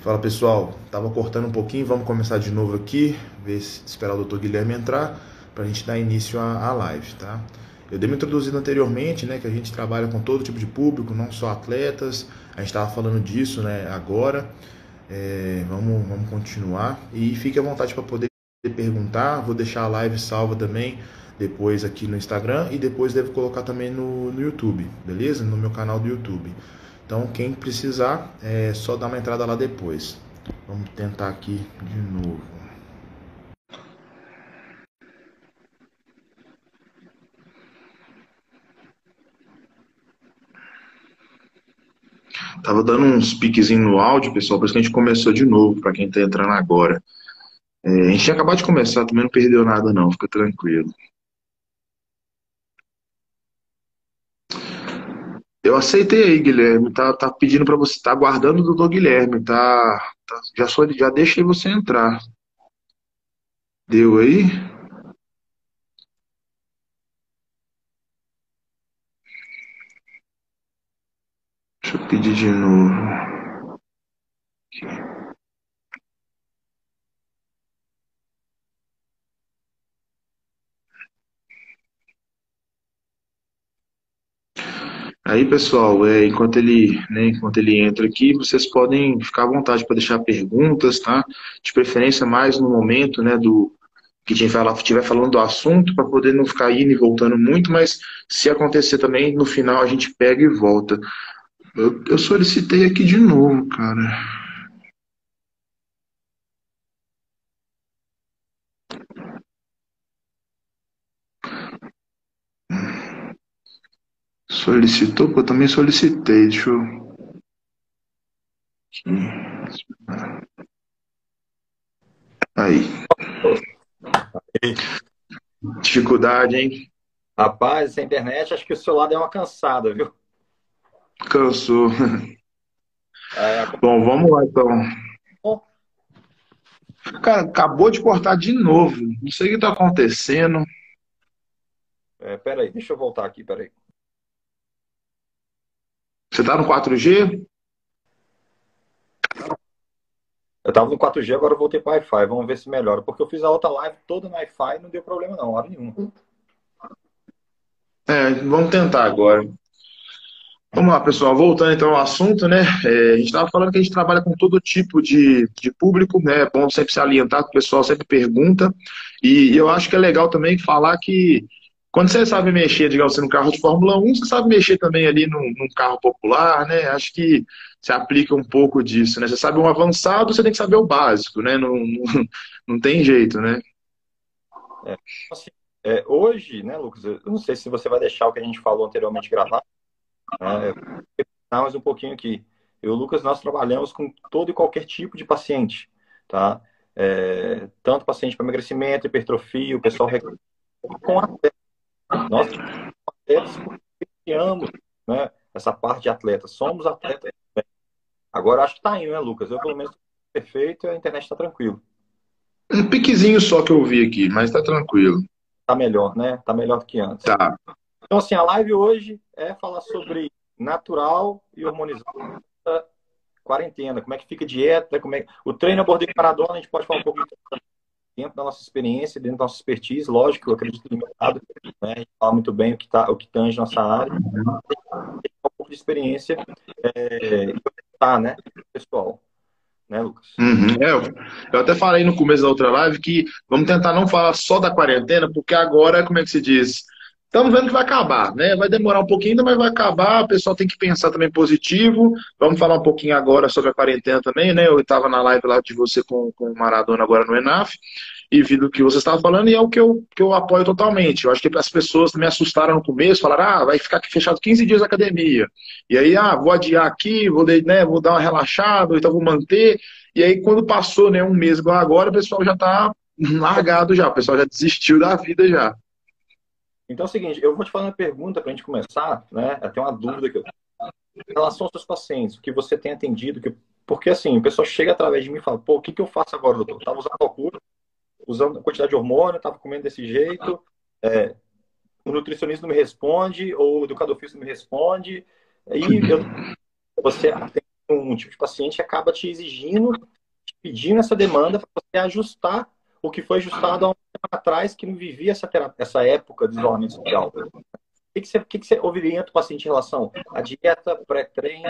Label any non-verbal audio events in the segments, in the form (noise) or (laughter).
Fala pessoal, tava cortando um pouquinho, vamos começar de novo aqui, ver se esperar o Dr. Guilherme entrar para a gente dar início à, à live, tá? Eu dei me introduzido anteriormente, né, que a gente trabalha com todo tipo de público, não só atletas. A gente estava falando disso, né, agora. É, vamos, vamos continuar e fique à vontade para poder perguntar. Vou deixar a live salva também depois aqui no Instagram e depois devo colocar também no, no YouTube, beleza? No meu canal do YouTube. Então, quem precisar, é só dar uma entrada lá depois. Vamos tentar aqui de novo. Tava dando uns piquezinhos no áudio, pessoal, por isso que a gente começou de novo, para quem tá entrando agora. É, a gente tinha acabado de começar, também não perdeu nada não, fica tranquilo. Eu aceitei aí, Guilherme. Tá, tá pedindo para você, tá aguardando o doutor Guilherme, tá, tá, já só já deixei você entrar. Deu aí? Deixa eu pedir de novo. Aqui. Aí, pessoal, é, enquanto ele, né, enquanto ele entra aqui, vocês podem ficar à vontade para deixar perguntas, tá? De preferência mais no momento, né, do que estiver falando do assunto, para poder não ficar indo e voltando muito, mas se acontecer também, no final a gente pega e volta. Eu, eu solicitei aqui de novo, cara. Solicitou? Porque eu também solicitei. Deixa eu. Aí. Dificuldade, hein? Rapaz, essa internet, acho que o celular deu uma cansada, viu? Cansou. (laughs) É... Bom, vamos lá então. Cara, acabou de cortar de novo. Não sei o que está acontecendo. É, peraí, deixa eu voltar aqui, peraí. Você tá no 4G? Eu tava no 4G, agora eu voltei para Wi-Fi. Vamos ver se melhora. Porque eu fiz a outra live toda no Wi-Fi e não deu problema não, hora nenhuma. É, vamos tentar agora. Vamos lá, pessoal. Voltando então ao assunto, né? É, a gente estava falando que a gente trabalha com todo tipo de, de público, né? É bom sempre se alientar, que o pessoal sempre pergunta. E eu acho que é legal também falar que quando você sabe mexer, digamos assim, no carro de Fórmula 1, você sabe mexer também ali num, num, carro popular, né? Acho que se aplica um pouco disso, né? Você sabe um avançado, você tem que saber o básico, né? Não, não, não tem jeito, né? É, assim, é, hoje, né, Lucas, eu não sei se você vai deixar o que a gente falou anteriormente gravar, né? mais um pouquinho aqui. Eu e o Lucas, nós trabalhamos com todo e qualquer tipo de paciente, tá? É, tanto paciente para emagrecimento, hipertrofia, o pessoal com atleta nós, atletas, criamos né, essa parte de atleta. Somos atletas. Agora, acho que tá indo, né, Lucas? Eu, pelo menos, perfeito e a internet está tranquilo. Um piquezinho só que eu vi aqui, mas tá tranquilo. Tá melhor, né? Tá melhor do que antes. Tá. Então, assim, a live hoje é falar sobre natural e hormonizada quarentena. Como é que fica a dieta, como é... O treino abordei Maradona, a gente pode falar um pouco dentro da nossa experiência, dentro da nossa expertise, lógico, eu acredito limitado, né? a gente fala muito bem o que, tá, o que tange nossa área, um pouco de experiência é, tá, né, pessoal. Né, Lucas? Uhum. É, eu, eu até falei no começo da outra live que vamos tentar não falar só da quarentena, porque agora, como é que se diz? Estamos vendo que vai acabar, né? Vai demorar um pouquinho ainda, mas vai acabar. O pessoal tem que pensar também positivo. Vamos falar um pouquinho agora sobre a quarentena também, né? Eu estava na live lá de você com, com o Maradona agora no ENAF e vi do que você estava falando e é o que eu, que eu apoio totalmente. Eu acho que as pessoas me assustaram no começo, falaram, ah, vai ficar fechado 15 dias a academia. E aí, ah, vou adiar aqui, vou, né, vou dar uma relaxada, então vou manter. E aí, quando passou né, um mês igual agora, o pessoal já está largado já, o pessoal já desistiu da vida já. Então é o seguinte, eu vou te fazer uma pergunta para a gente começar, né? Até uma dúvida que eu tenho. Em relação aos seus pacientes, o que você tem atendido, que... porque assim, o pessoal chega através de mim e fala, pô, o que, que eu faço agora, doutor? Eu estava usando loucura, usando quantidade de hormônio, estava comendo desse jeito, é, o nutricionista não me responde, ou o educador físico não me responde, e eu, você atende um tipo de paciente que acaba te exigindo, te pedindo essa demanda para você ajustar o que foi ajustado há um tempo atrás, que não vivia essa, essa época de isolamento social. O que, que, você, que, que você do paciente em relação à dieta, pré-treino,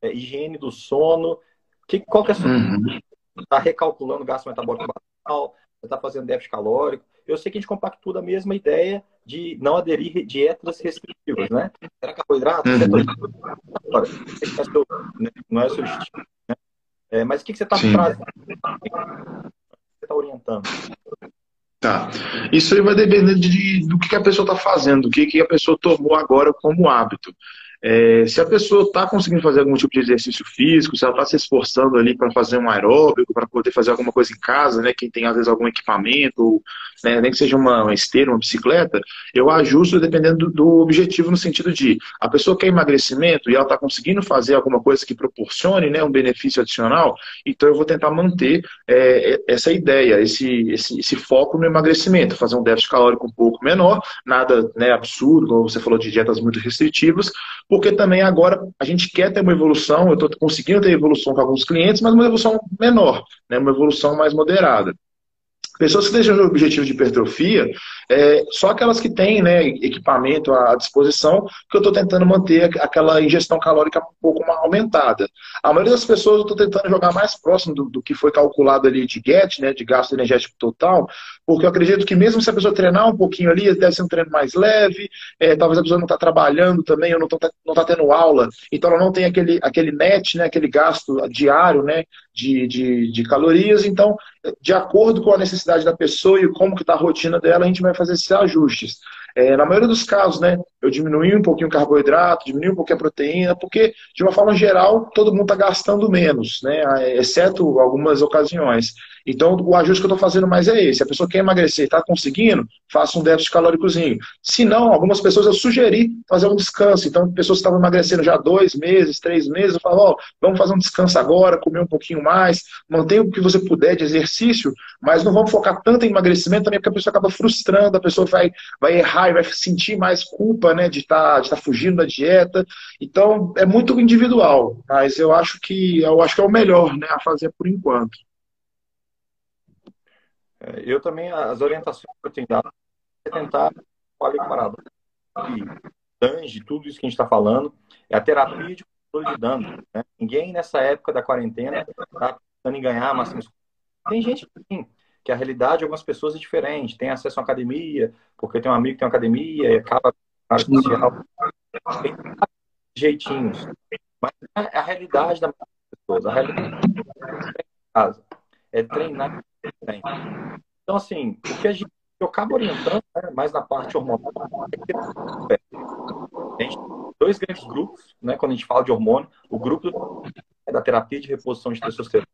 é, higiene do sono? Que, qual que é a sua... Uhum. Está recalculando o gasto metabólico basal, está fazendo déficit calórico. Eu sei que a gente compactua a mesma ideia de não aderir dietas restritivas, né? Era carboidrato, uhum. Agora, né, não é o seu estilo, né? É, mas o que, que você está trazendo? Você está orientando? Tá. Isso aí vai depender de, do que a pessoa está fazendo, do que, que a pessoa tomou agora como hábito. É, se a pessoa está conseguindo fazer algum tipo de exercício físico, se ela está se esforçando ali para fazer um aeróbico, para poder fazer alguma coisa em casa, né? Quem tem às vezes algum equipamento, né, nem que seja uma, uma esteira, uma bicicleta, eu ajusto dependendo do, do, objetivo no sentido de a pessoa quer emagrecimento e ela está conseguindo fazer alguma coisa que proporcione né, um benefício adicional, então eu vou tentar manter é, essa ideia, esse, esse, esse, foco no emagrecimento, fazer um déficit calórico um pouco menor, nada né, absurdo, como você falou de dietas muito restritivas, porque também agora a gente quer ter uma evolução, eu estou conseguindo ter evolução com alguns clientes, mas uma evolução menor, né, uma evolução mais moderada. Pessoas que desejam objetivo de hipertrofia, é, só aquelas que têm né, equipamento à disposição, que eu estou tentando manter aquela ingestão calórica um pouco mais aumentada. A maioria das pessoas eu estou tentando jogar mais próximo do, do, que foi calculado ali de GET, né, de gasto energético total, porque eu acredito que mesmo se a pessoa treinar um pouquinho ali, deve ser um treino mais leve, é, talvez a pessoa não está trabalhando também, ou não está não tá tendo aula, então ela não tem aquele, aquele net, né, aquele gasto diário né, de, de, de calorias, então, de acordo com a necessidade da pessoa e como que está a rotina dela, a gente vai fazer esses ajustes. É, na maioria dos casos, né, eu diminui um pouquinho o carboidrato, diminui um pouquinho a proteína, porque, de uma forma geral, todo mundo está gastando menos, né, exceto algumas ocasiões. Então, o ajuste que eu estou fazendo mais é esse. A pessoa quer emagrecer, está conseguindo, faça um déficit calóricozinho. Se não, algumas pessoas eu sugeri fazer um descanso. Então, pessoas que estavam emagrecendo já dois meses, três meses, eu falo, ó, vamos fazer um descanso agora, comer um pouquinho mais, mantenha o que você puder de exercício, mas não vamos focar tanto em emagrecimento também, porque a pessoa acaba frustrando, a pessoa vai, vai errar e vai sentir mais culpa, né, de estar tá, de tá fugindo da dieta. Então, é muito individual, mas eu acho que eu acho que é o melhor, né, a fazer por enquanto. É, eu também, as orientações que eu tenho dado é tentar falei com parado. E tange tudo isso que a gente está falando é a terapia de controle de dano. Né? Ninguém nessa época da quarentena está pensando em ganhar muscular. Tem gente que, que a realidade de algumas pessoas é diferente. Tem acesso à academia, porque tem um amigo que tem uma academia e acaba. Tem jeitinhos. Mas é a realidade das pessoas. A realidade é casa. Treinar então, assim, o que a gente eu acabo orientando né, mais na parte hormonal é a gente tem dois grandes grupos, né, quando a gente fala de hormônio. O grupo é da terapia de reposição de testosterona,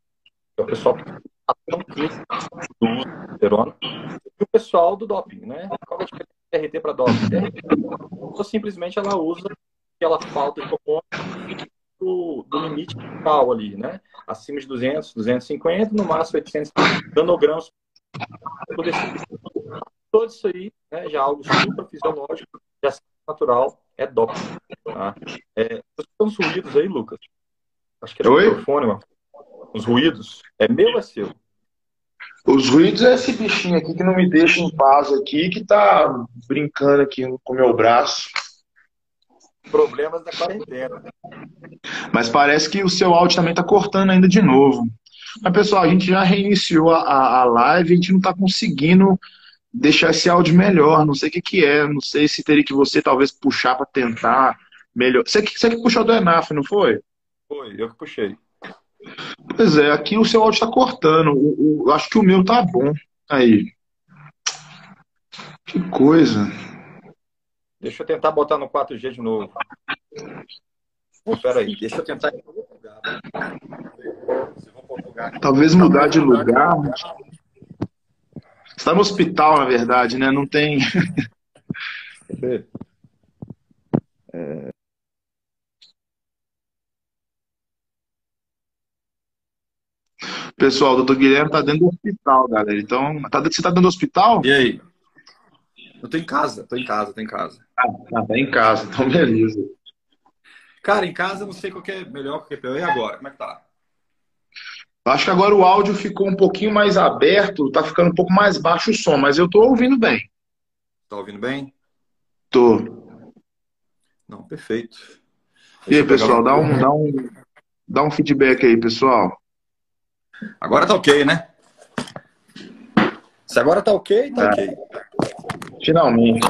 que é o pessoal que do testosterona, e o pessoal do doping, né? Qual é a diferença de para doping? Ou simplesmente ela usa aquela falta de hormônio do, do limite vital ali, né? Acima de 200, 250, no máximo 800 nanogramas. Todo isso aí, né, já é algo super fisiológico, já natural, é doping. Tá? É, os ruídos aí, Lucas. Acho que é o microfone, mano. Os ruídos. É meu ou é seu? Os ruídos é esse bichinho aqui que não me deixa em paz aqui, que tá brincando aqui com o meu braço problemas da quarentena. Mas parece que o seu áudio também está cortando ainda de novo. Mas, pessoal, a gente já reiniciou a, a live, a gente não está conseguindo deixar esse áudio melhor. Não sei o que, que é, não sei se teria que você talvez puxar para tentar melhor. Você que, você que puxou do ENAF, não foi? Foi, eu que puxei. Pois é, aqui o seu áudio está cortando. O, o, acho que o meu tá bom. Aí. Que coisa. Deixa eu tentar botar no 4G de novo. Espera aí, deixa eu tentar em outro lugar. Talvez mudar de lugar. Está no hospital, na verdade, né? Não tem. É... (laughs) Pessoal, o doutor Guilherme tá dentro do hospital, galera. Então, tá, você tá dentro do hospital? E aí? Eu tô em casa, tô em casa, tô em casa. Ah, tá, tá em casa, então beleza. Cara, em casa eu não sei qual é melhor, qual é pior. E agora? Como é que tá? Acho que agora o áudio ficou um pouquinho mais aberto, tá ficando um pouco mais baixo o som, mas eu tô ouvindo bem. Tá ouvindo bem? Tô. Não, perfeito. E aí, pessoal, dá um, dá, um, dá um feedback aí, pessoal. Agora tá ok, né? Se agora tá ok, tá é. ok. Finalmente.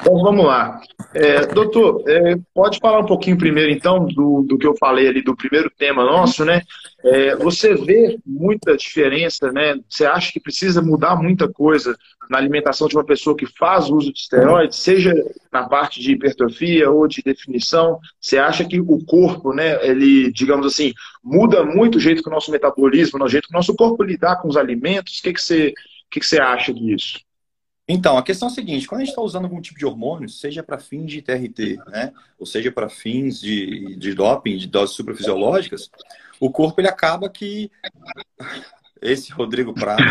Então vamos lá. É, doutor, é, pode falar um pouquinho primeiro, então, do, do que eu falei ali do primeiro tema nosso, né? É, você vê muita diferença, né? Você acha que precisa mudar muita coisa na alimentação de uma pessoa que faz uso de esteroides, seja na parte de hipertrofia ou de definição? Você acha que o corpo, né, ele, digamos assim, muda muito o jeito que o nosso metabolismo, o jeito que o nosso corpo lidar com os alimentos? O que, que, você, que, que você acha disso? Então, a questão é a seguinte: quando a gente está usando algum tipo de hormônio, seja para fins de TRT, né, ou seja para fins de, de doping, de doses suprafisiológicas, o corpo ele acaba que. (laughs) Esse Rodrigo Prata,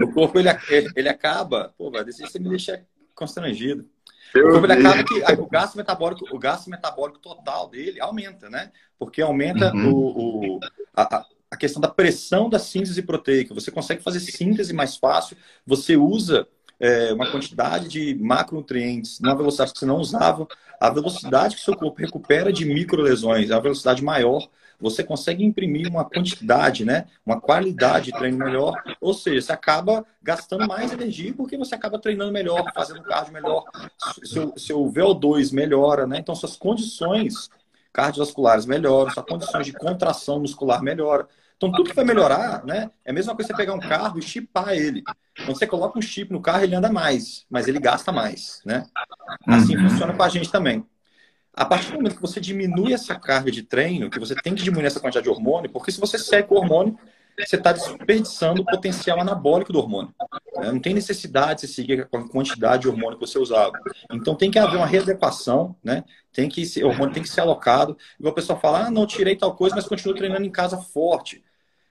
o corpo ele, ele acaba. Pô, vai, você me deixa constrangido. O corpo ele acaba que o gasto metabólico, o gasto metabólico total dele aumenta, né? Porque aumenta uhum. o, o a, a questão da pressão da síntese proteica. Você consegue fazer síntese mais fácil, você usa é, uma quantidade de macronutrientes numa velocidade que você não usava, a velocidade que seu corpo recupera de microlesões é uma velocidade maior, você consegue imprimir uma quantidade, né, uma qualidade de treino melhor, ou seja, você acaba gastando mais energia porque você acaba treinando melhor, fazendo cardio melhor, seu, seu VO2 melhora, né, então suas condições cardiovasculares melhoram, suas condições de contração muscular melhoram. Então, tudo que vai melhorar, né? É a mesma coisa você pegar um carro e chipar ele. Quando você coloca um chip no carro, ele anda mais, mas ele gasta mais, né? Assim uhum. funciona com a gente também. A partir do momento que você diminui essa carga de treino, que você tem que diminuir essa quantidade de hormônio, porque se você seca o hormônio, você está desperdiçando o potencial anabólico do hormônio. Né? Não tem necessidade de você seguir com a quantidade de hormônio que você usava. Então tem que haver uma readequação, né? Tem que o hormônio tem que ser alocado. Igual o pessoal fala, ah, não tirei tal coisa, mas continuo treinando em casa forte.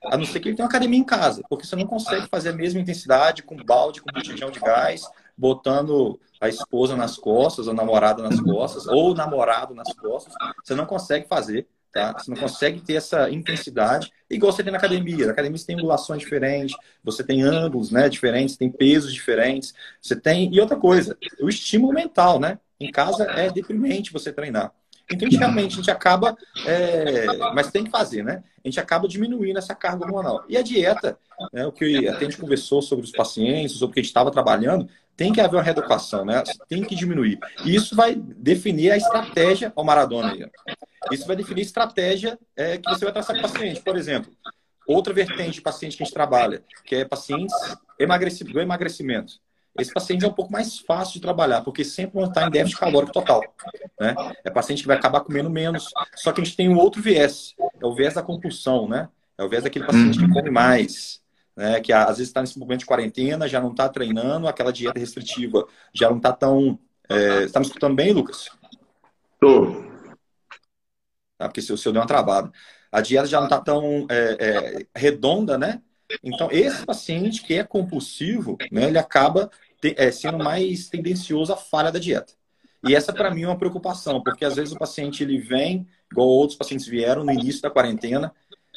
A não ser que ele tenha uma academia em casa, porque você não consegue fazer a mesma intensidade com balde, com botijão de gás, botando a esposa nas costas, a namorada nas costas, ou o namorado nas costas. Você não consegue fazer, tá? Você não consegue ter essa intensidade, igual você tem na academia. Na academia você tem angulações diferentes, você tem ângulos né, diferentes, tem pesos diferentes, você tem. E outra coisa, o estímulo mental, né? Em casa é deprimente você treinar. Então, a gente realmente a gente acaba, é, mas tem que fazer, né? A gente acaba diminuindo essa carga hormonal. E a dieta, né, o que a gente conversou sobre os pacientes, sobre o que a gente estava trabalhando, tem que haver uma reeducação, né? Tem que diminuir. E isso vai definir a estratégia ao Maradona. Aí. Isso vai definir a estratégia é, que você vai traçar para o paciente. Por exemplo, outra vertente de paciente que a gente trabalha, que é pacientes do emagrecimento. Esse paciente é um pouco mais fácil de trabalhar, porque sempre vão estar em déficit calórico total. Né? É paciente que vai acabar comendo menos. Só que a gente tem um outro viés, é o viés da compulsão, né? É o viés daquele paciente que uhum. come mais, né? Que às vezes está nesse momento de quarentena, já não está treinando, aquela dieta restritiva já não está tão. É... Está me escutando bem, Lucas? Estou. Tá? Porque o seu deu uma travada. A dieta já não está tão é, é, redonda, né? Então, esse paciente que é compulsivo, né, ele acaba é, sendo mais tendencioso à falha da dieta. E essa, para mim, é uma preocupação, porque às vezes o paciente ele vem, igual outros pacientes vieram no início da quarentena.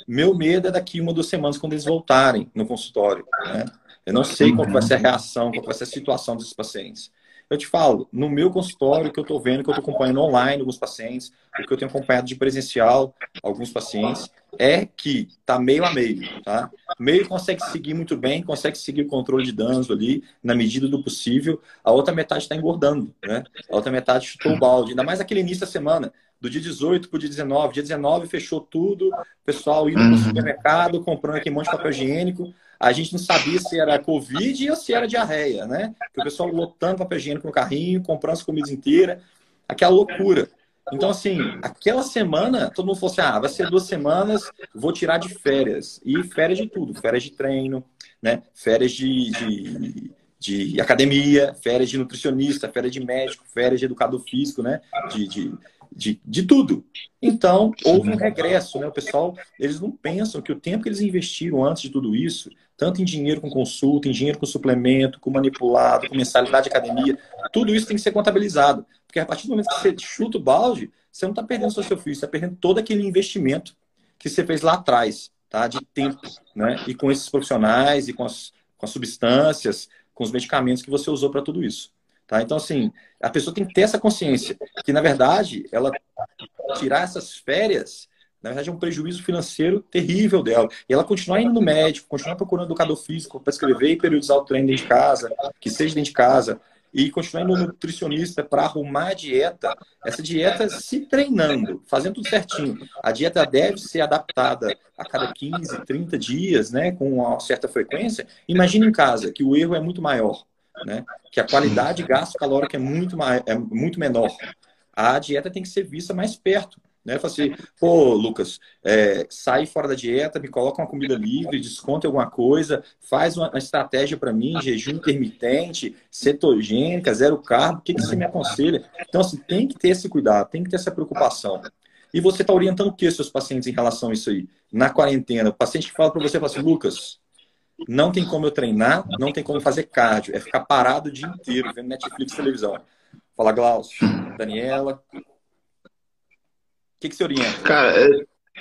Meu medo é daqui uma, duas semanas, quando eles voltarem no consultório. Né? Eu não sei qual vai ser a reação, qual vai ser a situação desses pacientes. Eu te falo, no meu consultório, que eu estou vendo, que eu estou acompanhando online alguns pacientes, o que eu tenho acompanhado de presencial alguns pacientes, é que tá meio a meio, tá? Meio consegue seguir muito bem, consegue seguir o controle de danos ali, na medida do possível. A outra metade está engordando, né? A outra metade chutou o balde. Ainda mais aquele início da semana, do dia 18 para o dia 19. Dia 19 fechou tudo, o pessoal indo para o uhum. supermercado, comprando aquele monte de papel higiênico. A gente não sabia se era Covid ou se era diarreia, né? Porque o pessoal lotando papel higiênico no carrinho, comprando as comidas inteiras. Aquela loucura. Então, assim, aquela semana, todo mundo falou assim: ah, vai ser duas semanas, vou tirar de férias. E férias de tudo: férias de treino, né? férias de, de, de academia, férias de nutricionista, férias de médico, férias de educador físico, né? De, de, de, de tudo. Então, houve um regresso, né? O pessoal, eles não pensam que o tempo que eles investiram antes de tudo isso, tanto em dinheiro com consulta, em dinheiro com suplemento, com manipulado, com mensalidade de academia, tudo isso tem que ser contabilizado. Porque a partir do momento que você chuta o balde, você não está perdendo só seu filho, você está perdendo todo aquele investimento que você fez lá atrás, tá? De tempo, né? E com esses profissionais e com as, com as substâncias, com os medicamentos que você usou para tudo isso. Tá? Então, assim, a pessoa tem que ter essa consciência que, na verdade, ela tirar essas férias, na verdade, é um prejuízo financeiro terrível dela. E ela continuar indo no médico, continuar procurando educador físico para escrever e periodizar o treino dentro de casa, que seja dentro de casa, e continuar indo no nutricionista para arrumar a dieta. Essa dieta se treinando, fazendo tudo certinho. A dieta deve ser adaptada a cada 15, 30 dias, né, com uma certa frequência. Imagine em casa, que o erro é muito maior né? Que a qualidade de gasto calórico é muito, mais, é muito menor. A dieta tem que ser vista mais perto. Né? Fala assim, pô, Lucas, é, sai fora da dieta, me coloca uma comida livre, desconta alguma coisa, faz uma, estratégia para mim, jejum intermitente, cetogênica, zero carbo, o que, que você me aconselha? Então, assim, tem que ter esse cuidado, tem que ter essa preocupação. E você está orientando o que seus pacientes em relação a isso aí? Na quarentena, o paciente que fala para você, fala assim, Lucas, não tem como eu treinar, não tem como fazer cardio. É ficar parado o dia inteiro vendo Netflix televisão. Fala, Glaucio. Daniela. O que, que você orienta? Cara, é,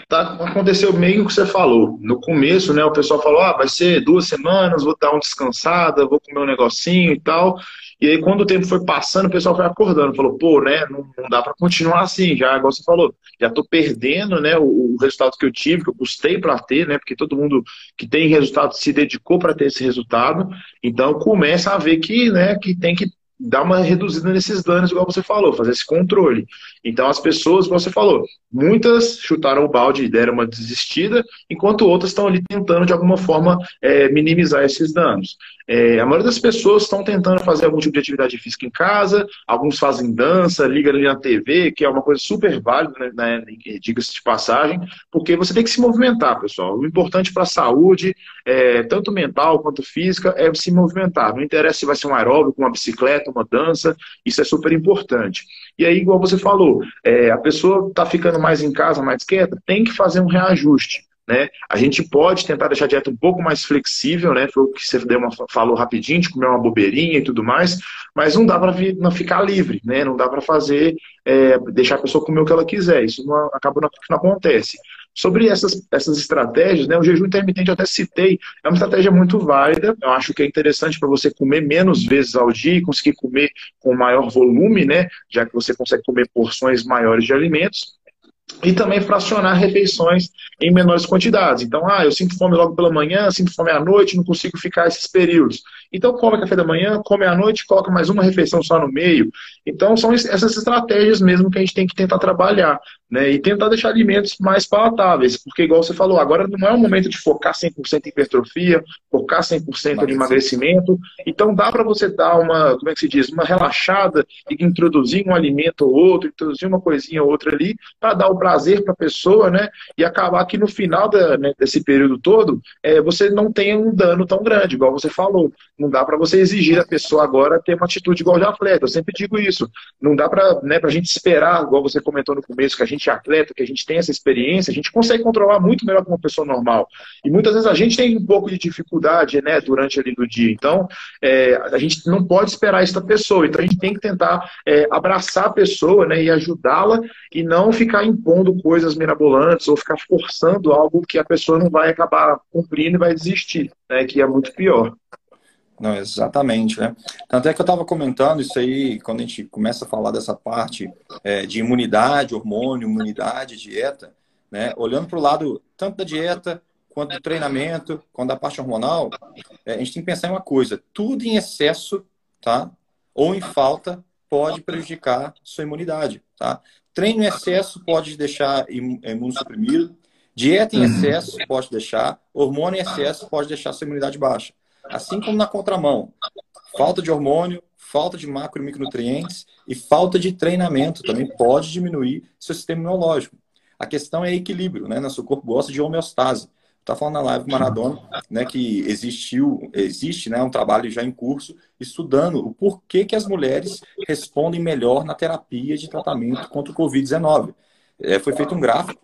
tá, aconteceu meio que você falou. No começo, né, o pessoal falou, ah, vai ser duas semanas, vou dar uma descansada, vou comer um negocinho e tal. E aí, quando o tempo foi passando, o pessoal foi acordando, falou, pô, né, não, não dá para continuar assim, já, igual você falou, já tô perdendo, né, o, o resultado que eu tive, que eu custei para ter, né, porque todo mundo que tem resultado se dedicou para ter esse resultado, então começa a ver que, né, que tem que dar uma reduzida nesses danos, igual você falou, fazer esse controle. Então, as pessoas, como você falou, muitas chutaram o balde e deram uma desistida, enquanto outras estão ali tentando, de alguma forma, é, minimizar esses danos. É, a maioria das pessoas estão tentando fazer algum tipo de atividade física em casa, alguns fazem dança, ligam ali na TV, que é uma coisa super válida, né, né diga-se de passagem, porque você tem que se movimentar, pessoal. O importante para a saúde, é, tanto mental quanto física, é se movimentar. Não interessa se vai ser um aeróbico, uma bicicleta, uma dança, isso é super importante. E aí, igual você falou, é, a pessoa está ficando mais em casa, mais quieta, tem que fazer um reajuste. Né? A gente pode tentar deixar a dieta um pouco mais flexível, né? Foi o que você deu uma, falou rapidinho, de comer uma bobeirinha e tudo mais, mas não dá para ficar livre, né? Não dá para fazer, é, deixar a pessoa comer o que ela quiser. Isso não, acaba não, não acontece. Sobre essas, essas estratégias, né, o jejum intermitente eu até citei, é uma estratégia muito válida. Eu acho que é interessante para você comer menos vezes ao dia e conseguir comer com maior volume, né, já que você consegue comer porções maiores de alimentos e também fracionar refeições em menores quantidades. Então, ah, eu sinto fome logo pela manhã, sinto fome à noite, não consigo ficar esses períodos. Então, come café da manhã, come à noite, coloca mais uma refeição só no meio. Então, são essas estratégias mesmo que a gente tem que tentar trabalhar, né? E tentar deixar alimentos mais palatáveis, porque, igual você falou, agora não é o momento de focar 100% em hipertrofia, focar 100% em emagrecimento. Então, dá para você dar uma, como é que se diz, uma relaxada e introduzir um alimento ou outro, introduzir uma coisinha ou outra ali, para dar o prazer para a pessoa, né? E acabar que no final da, né, desse período todo, é, você não tenha um dano tão grande, igual você falou. Não dá para você exigir da pessoa agora ter uma atitude igual de atleta. Eu sempre digo isso. Não dá para né, a gente esperar, igual você comentou no começo, que a gente é atleta, que a gente tem essa experiência, a gente consegue controlar muito melhor que uma pessoa normal. E muitas vezes a gente tem um pouco de dificuldade né, durante ali do dia. Então, é, a gente não pode esperar isso da pessoa. Então, a gente tem que tentar é, abraçar a pessoa né, e ajudá-la e não ficar impondo coisas mirabolantes ou ficar forçando algo que a pessoa não vai acabar cumprindo e vai desistir, né, que é muito pior. Não, exatamente, né? Tanto é que eu estava comentando isso aí, quando a gente começa a falar dessa parte é, de imunidade, hormônio, imunidade, dieta, né? Olhando para o lado tanto da dieta quanto do treinamento, quanto da parte hormonal, é, a gente tem que pensar em uma coisa: tudo em excesso, tá? Ou em falta pode prejudicar sua imunidade, tá? Treino em excesso pode deixar imunossuprimido, dieta em excesso pode deixar, hormônio em excesso pode deixar sua imunidade baixa. Assim como na contramão, falta de hormônio, falta de macro e micronutrientes e falta de treinamento também pode diminuir seu sistema imunológico. A questão é equilíbrio, né? Nosso corpo gosta de homeostase. Tá falando na live Maradona, né, que existiu, existe, né, um trabalho já em curso estudando o porquê que as mulheres respondem melhor na terapia de tratamento contra o COVID-19. É, foi feito um gráfico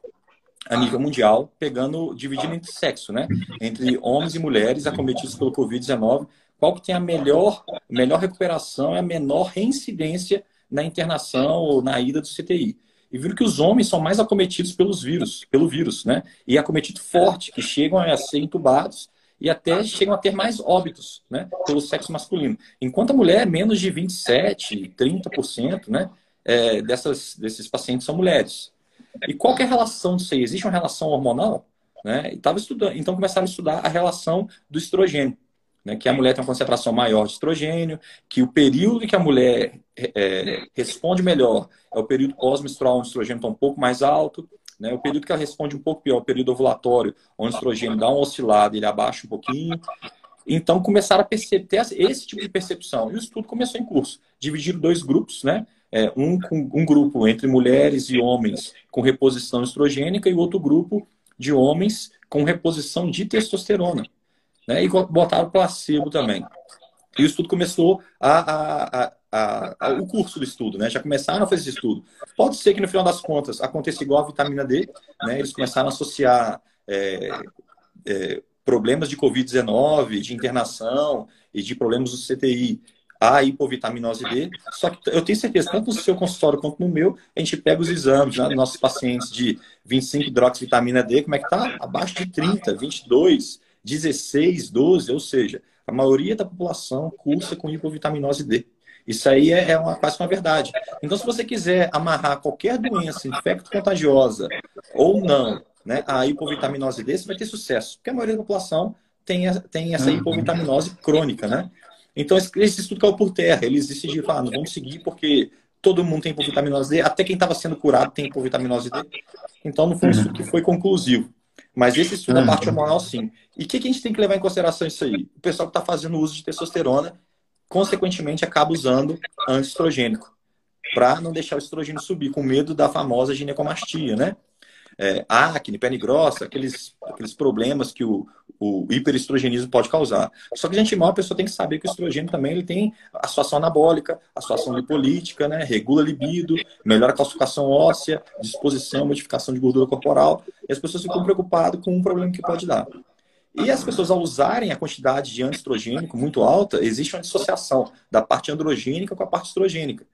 a nível mundial, pegando, dividindo entre sexo, né? Entre homens e mulheres acometidos pelo Covid-19, qual que tem a melhor, melhor recuperação e a menor reincidência na internação ou na ida do CTI. e viram que os homens são mais acometidos pelos vírus, pelo vírus, né? E acometido forte, que chegam a ser entubados e até chegam a ter mais óbitos, né? Pelo sexo masculino. Enquanto a mulher, menos de 27, 30%, né? É, dessas, desses pacientes são mulheres. E qual é a relação disso aí? Existe uma relação hormonal? Né? E tava estudando, então começaram a estudar a relação do estrogênio né, que a mulher tem uma concentração maior de estrogênio, que o período que a mulher é, responde melhor é o período pós-menstrual, onde o estrogênio está um pouco mais alto, né, o período que ela responde um pouco pior é o período ovulatório, onde o estrogênio dá uma oscilada, ele abaixa um pouquinho. Então começaram a perceber, ter esse tipo de percepção. E o estudo começou em curso. Dividiram dois grupos, né? É, um, um grupo entre mulheres e homens com reposição estrogênica e outro grupo de homens com reposição de testosterona né? E botaram placebo também. E o estudo começou a, a, a, a, o curso do estudo, né? Já começaram a fazer esse estudo. Pode ser que no final das contas aconteça igual a vitamina D, né? Eles começaram a associar é, é, problemas de Covid-19, de internação e de problemas do CTI a hipovitaminose D. Só que eu tenho certeza, tanto no seu consultório quanto no meu, a gente pega os exames né, dos nossos pacientes de 25 hidroxivitamina D, como é que tá? Abaixo de 30, 22. 16, 12, ou seja, a maioria da população cursa com hipovitaminose D. Isso aí é, é uma, quase uma verdade. Então, se você quiser amarrar qualquer doença infecto-contagiosa ou não, né, a hipovitaminose D, você vai ter sucesso, porque a maioria da população tem, tem essa uhum. hipovitaminose crônica, né? Então, esse, estudo caiu por terra. Eles decidiram, ah, não vamos seguir porque todo mundo tem hipovitaminose D, até quem estava sendo curado tem hipovitaminose D. Então, não foi um estudo que foi conclusivo. Mas esse estudo da parte hormonal, sim. E o que, que, a gente tem que levar em consideração isso aí? O pessoal que está fazendo uso de testosterona, consequentemente, acaba usando antiestrogênico, para não deixar o estrogênio subir, com medo da famosa ginecomastia, né? é, acne, pele grossa, aqueles, aqueles problemas que o, o hiperestrogenismo pode causar. Só que, gente mal, a pessoa tem que saber que o estrogênio também ele tem ação anabólica, ação lipolítica, né? regula libido, melhora a calcificação óssea, disposição, modificação de gordura corporal. E as pessoas ficam preocupadas com um problema que pode dar. E as pessoas, ao usarem a quantidade de antiestrogênico muito alta, existe uma dissociação da parte androgênica com a parte estrogênica.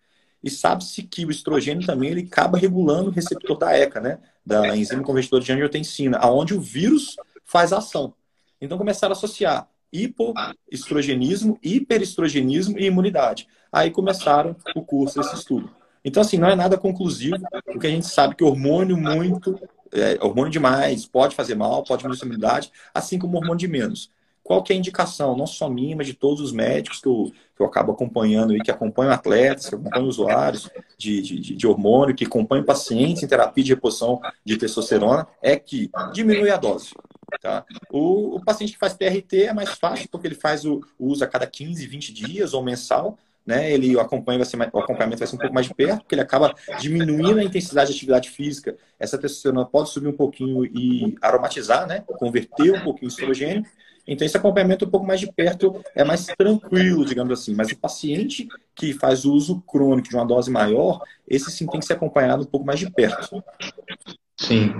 E sabe-se que o estrogênio também ele acaba regulando o receptor da ECA, né? Da enzima convertidora de angiotensina, aonde o vírus faz ação. Então começaram a associar hipoestrogenismo, hiperestrogenismo e imunidade. Aí começaram o curso, esse estudo. Então, assim, não é nada conclusivo, porque a gente sabe que hormônio muito, é, hormônio demais pode fazer mal, pode diminuir a imunidade, assim como hormônio de menos qual que é a indicação, não só minha, mas de todos os médicos que eu, que eu acabo acompanhando e que acompanham atletas, que acompanham usuários de, de, de hormônio, que acompanham pacientes em terapia de reposição de testosterona, é que diminui a dose. Tá? O, o, paciente que faz TRT é mais fácil, porque ele faz o, o uso a cada 15, 20 dias ou mensal, né? Ele o, acompanha, vai ser mais, o acompanhamento vai ser um pouco mais de perto, porque ele acaba diminuindo a intensidade de atividade física. Essa testosterona pode subir um pouquinho e aromatizar, né? Converter um pouquinho o estrogênio. Então, esse acompanhamento um pouco mais de perto é mais tranquilo, digamos assim. Mas o paciente que faz o uso crônico de uma dose maior, esse sim tem que ser acompanhado um pouco mais de perto. Sim,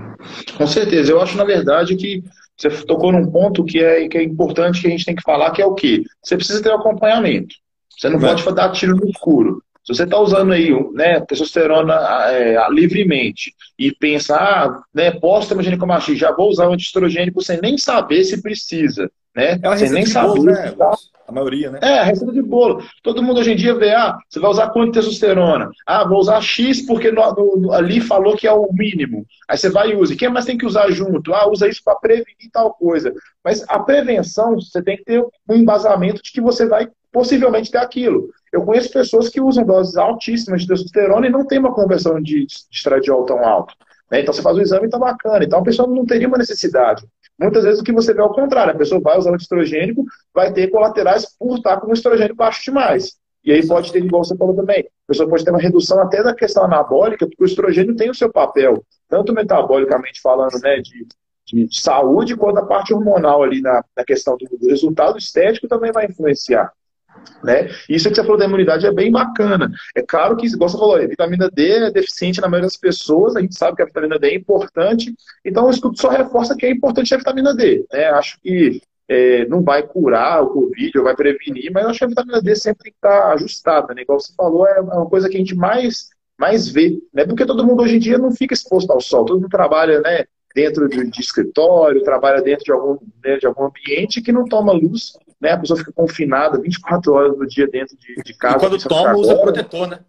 com certeza. Eu acho, na verdade, que você tocou num ponto que é, que é importante que a gente tem que falar, que é o quê? Você precisa ter um acompanhamento. Você não é. pode dar tiro no escuro. Se você está usando aí né, testosterona é, livremente e pensa, ah, né, posso ter uma ginecomastia, já vou usar o antiestrogênico sem nem saber se precisa. Né? É uma sem nem saber. Bolo, né? Tá... A maioria, né? É, a receita de bolo. Todo mundo hoje em dia vê, ah, você vai usar quanto de testosterona? Ah, vou usar X porque no, no, ali falou que é o mínimo. Aí você vai e usa. E quem mais tem que usar junto? Ah, usa isso para prevenir tal coisa. Mas a prevenção, você tem que ter um embasamento de que você vai possivelmente ter aquilo. Eu conheço pessoas que usam doses altíssimas de testosterona e não tem uma conversão de, de estradiol tão alta. Né? Então você faz o exame e está bacana. Então a pessoa não teria uma necessidade. Muitas vezes o que você vê é o contrário. A pessoa vai usar o estrogênico, vai ter colaterais por estar com o estrogênio baixo demais. E aí pode ter, igual você falou também, a pessoa pode ter uma redução até da questão anabólica, porque o estrogênio tem o seu papel, tanto metabolicamente falando, né, de, de, de saúde, quanto a parte hormonal ali na, na questão do, do resultado estético também vai influenciar. Né? Isso que você falou da imunidade é bem bacana. É claro que, igual você falou, a vitamina D é deficiente na maioria das pessoas, a gente sabe que a vitamina D é importante, então o estudo só reforça que é importante a vitamina D. Né? Acho que é, não vai curar o Covid, ou vai prevenir, mas acho que a vitamina D sempre tem que estar ajustada, né? Igual você falou, é uma coisa que a gente mais mais vê, né? Porque todo mundo hoje em dia não fica exposto ao sol, todo mundo trabalha, né? Dentro de, de escritório, trabalha dentro de algum, né, de algum ambiente que não toma luz, né? A pessoa fica confinada 24 horas do dia dentro de, de casa. E quando toma, usa protetor, né?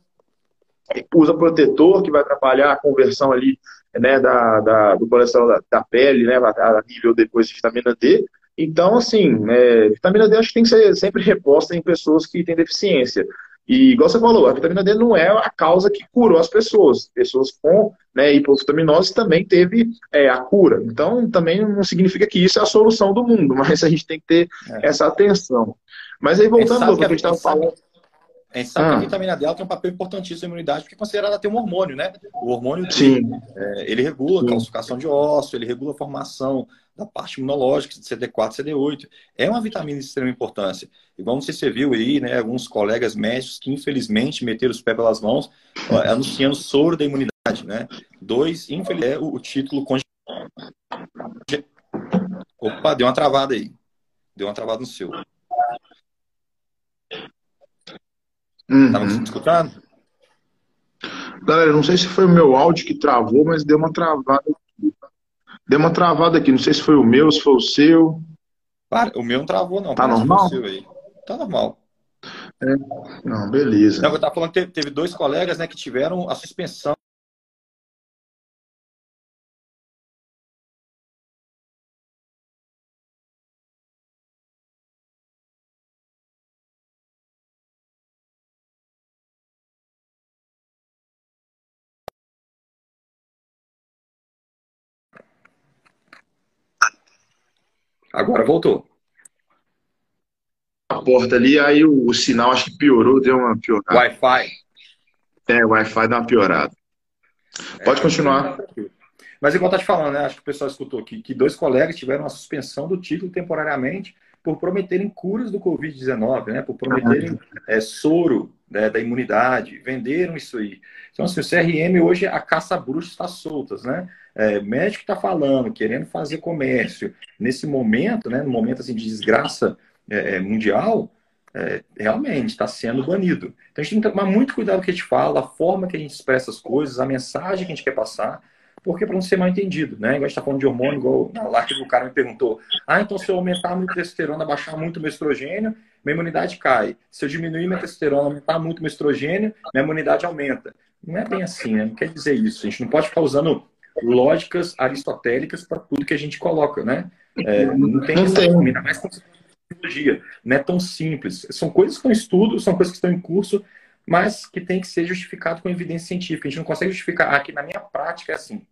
Usa protetor que vai atrapalhar a conversão ali, né? Da, da do colesterol da, da pele, né? A nível depois de vitamina D. Então, assim, é, vitamina D acho que tem que ser sempre reposta em pessoas que têm deficiência. E, igual você falou, a vitamina D não é a causa que curou as pessoas. Pessoas com né, hipovitaminose também teve é, a cura. Então, também não significa que isso é a solução do mundo, (laughs) mas a gente tem que ter é. essa atenção. Mas aí, voltando ao que a gente estava falando. A gente sabe ah. que a vitamina D tem um papel importantíssimo na imunidade, porque é considerada ter um hormônio, né? O hormônio D, é, ele regula a calcificação de osso, ele regula a formação da parte imunológica, de CD4, CD8. É uma vitamina de extrema importância. Igual não sei se você viu aí, né, alguns colegas médicos que infelizmente meteram os pés pelas mãos, anunciando soro da imunidade, né? Dois, infelizmente, é o, título Opa, deu uma travada aí. Deu uma travada no seu. Uhum. Tava me escutando? Galera, não sei se foi o meu áudio que travou, mas deu uma travada. Deu uma travada aqui, não sei se foi o meu, se foi o seu. Para, o meu não travou, não. Tá normal? Tá normal. É. Não, beleza. Não, eu tava falando que teve, teve dois colegas né, que tiveram a suspensão Agora voltou. A porta ali, aí o, o sinal acho que piorou, deu uma piorada. Wi-Fi. É, o Wi-Fi deu uma piorada. Pode é, continuar. Mas igual tá te falando, né? Acho que o pessoal escutou aqui que dois colegas tiveram a suspensão do título temporariamente por prometerem curas do Covid-19, né? Por prometerem é, soro né, da imunidade, venderam isso aí. Então, assim, o CRM hoje, a caça bruxa está soltas, né? É, médico está falando, querendo fazer comércio, nesse momento, né, no momento assim, de desgraça é, é mundial, é, realmente está sendo banido. Então a gente tem que tomar muito cuidado com o que a gente fala, a forma que a gente expressa as coisas, a mensagem que a gente quer passar, porque para não ser mal entendido, né? Igual a gente está falando de hormônio, igual lá que o cara me perguntou, ah, então se eu aumentar muito a testosterona, baixar muito o meu estrogênio, minha imunidade cai. Se eu diminuir minha testosterona, aumentar muito o meu estrogênio, minha imunidade aumenta. Não é bem assim, né? Não quer dizer isso. A gente não pode ficar usando lógicas aristotélicas para tudo que a gente coloca, né? É, não tem não tem. ainda mais com psicologia. Não é tão simples. São coisas que estão em estudo, são coisas que estão em curso, mas que tem que ser justificado com evidência científica. A gente não consegue justificar aqui na minha prática é assim.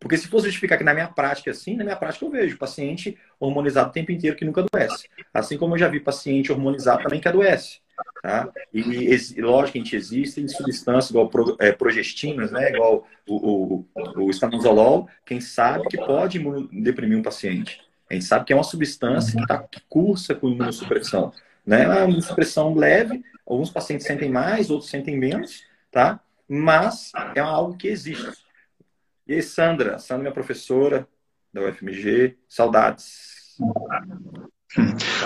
Porque se fosse justificar que na minha prática é assim, na minha prática eu vejo paciente hormonizado o tempo inteiro que nunca adoece. Assim como eu já vi paciente hormonizado também que adoece. Tá? E, e logicamente existem substâncias igual pro, é, progestinas, né? igual o, o, o estanozolol, quem sabe que pode deprimir um paciente. A gente sabe que é uma substância que, tá, que cursa com imunossupressão. Né? É uma imunossupressão leve, alguns pacientes sentem mais, outros sentem menos, tá? mas é algo que existe. E aí, Sandra, Sandra minha professora da UFMG, saudades.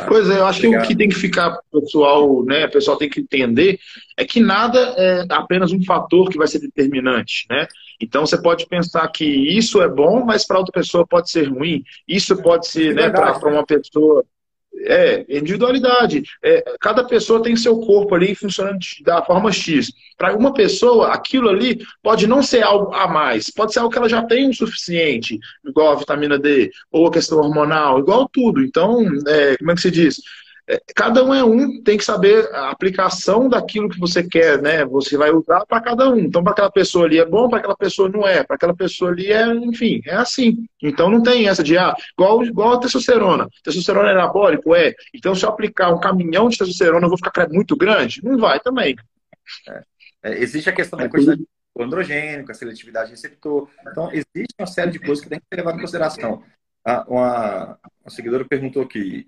Pois é, eu acho Obrigado. que o que tem que ficar pessoal, né, o pessoal tem que entender é que nada é apenas um fator que vai ser determinante, né? Então você pode pensar que isso é bom, mas para outra pessoa pode ser ruim. Isso pode ser, é né, para uma pessoa é, individualidade. É, cada pessoa tem seu corpo ali funcionando da forma X. Para uma pessoa, aquilo ali pode não ser algo a mais, pode ser algo que ela já tem o suficiente, igual a vitamina D, ou a questão hormonal, igual tudo. Então, é, como é que se diz? É, cada um é um, tem que saber a aplicação daquilo que você quer, né? Você vai usar para cada um. Então, para aquela pessoa ali é bom, para aquela pessoa não é, para aquela pessoa ali é, enfim, é assim. Então não tem essa de, ah, igual, igual a testosterona. Testosterona é anabólico? É. Então, se eu aplicar um caminhão de testosterona, eu vou ficar muito grande? Não vai também. É. É, existe a questão da quantidade do androgênio, a seletividade de receptor. Então, existe uma série de coisas que tem que ser levado em consideração. Ah, uma, uma seguidora perguntou aqui,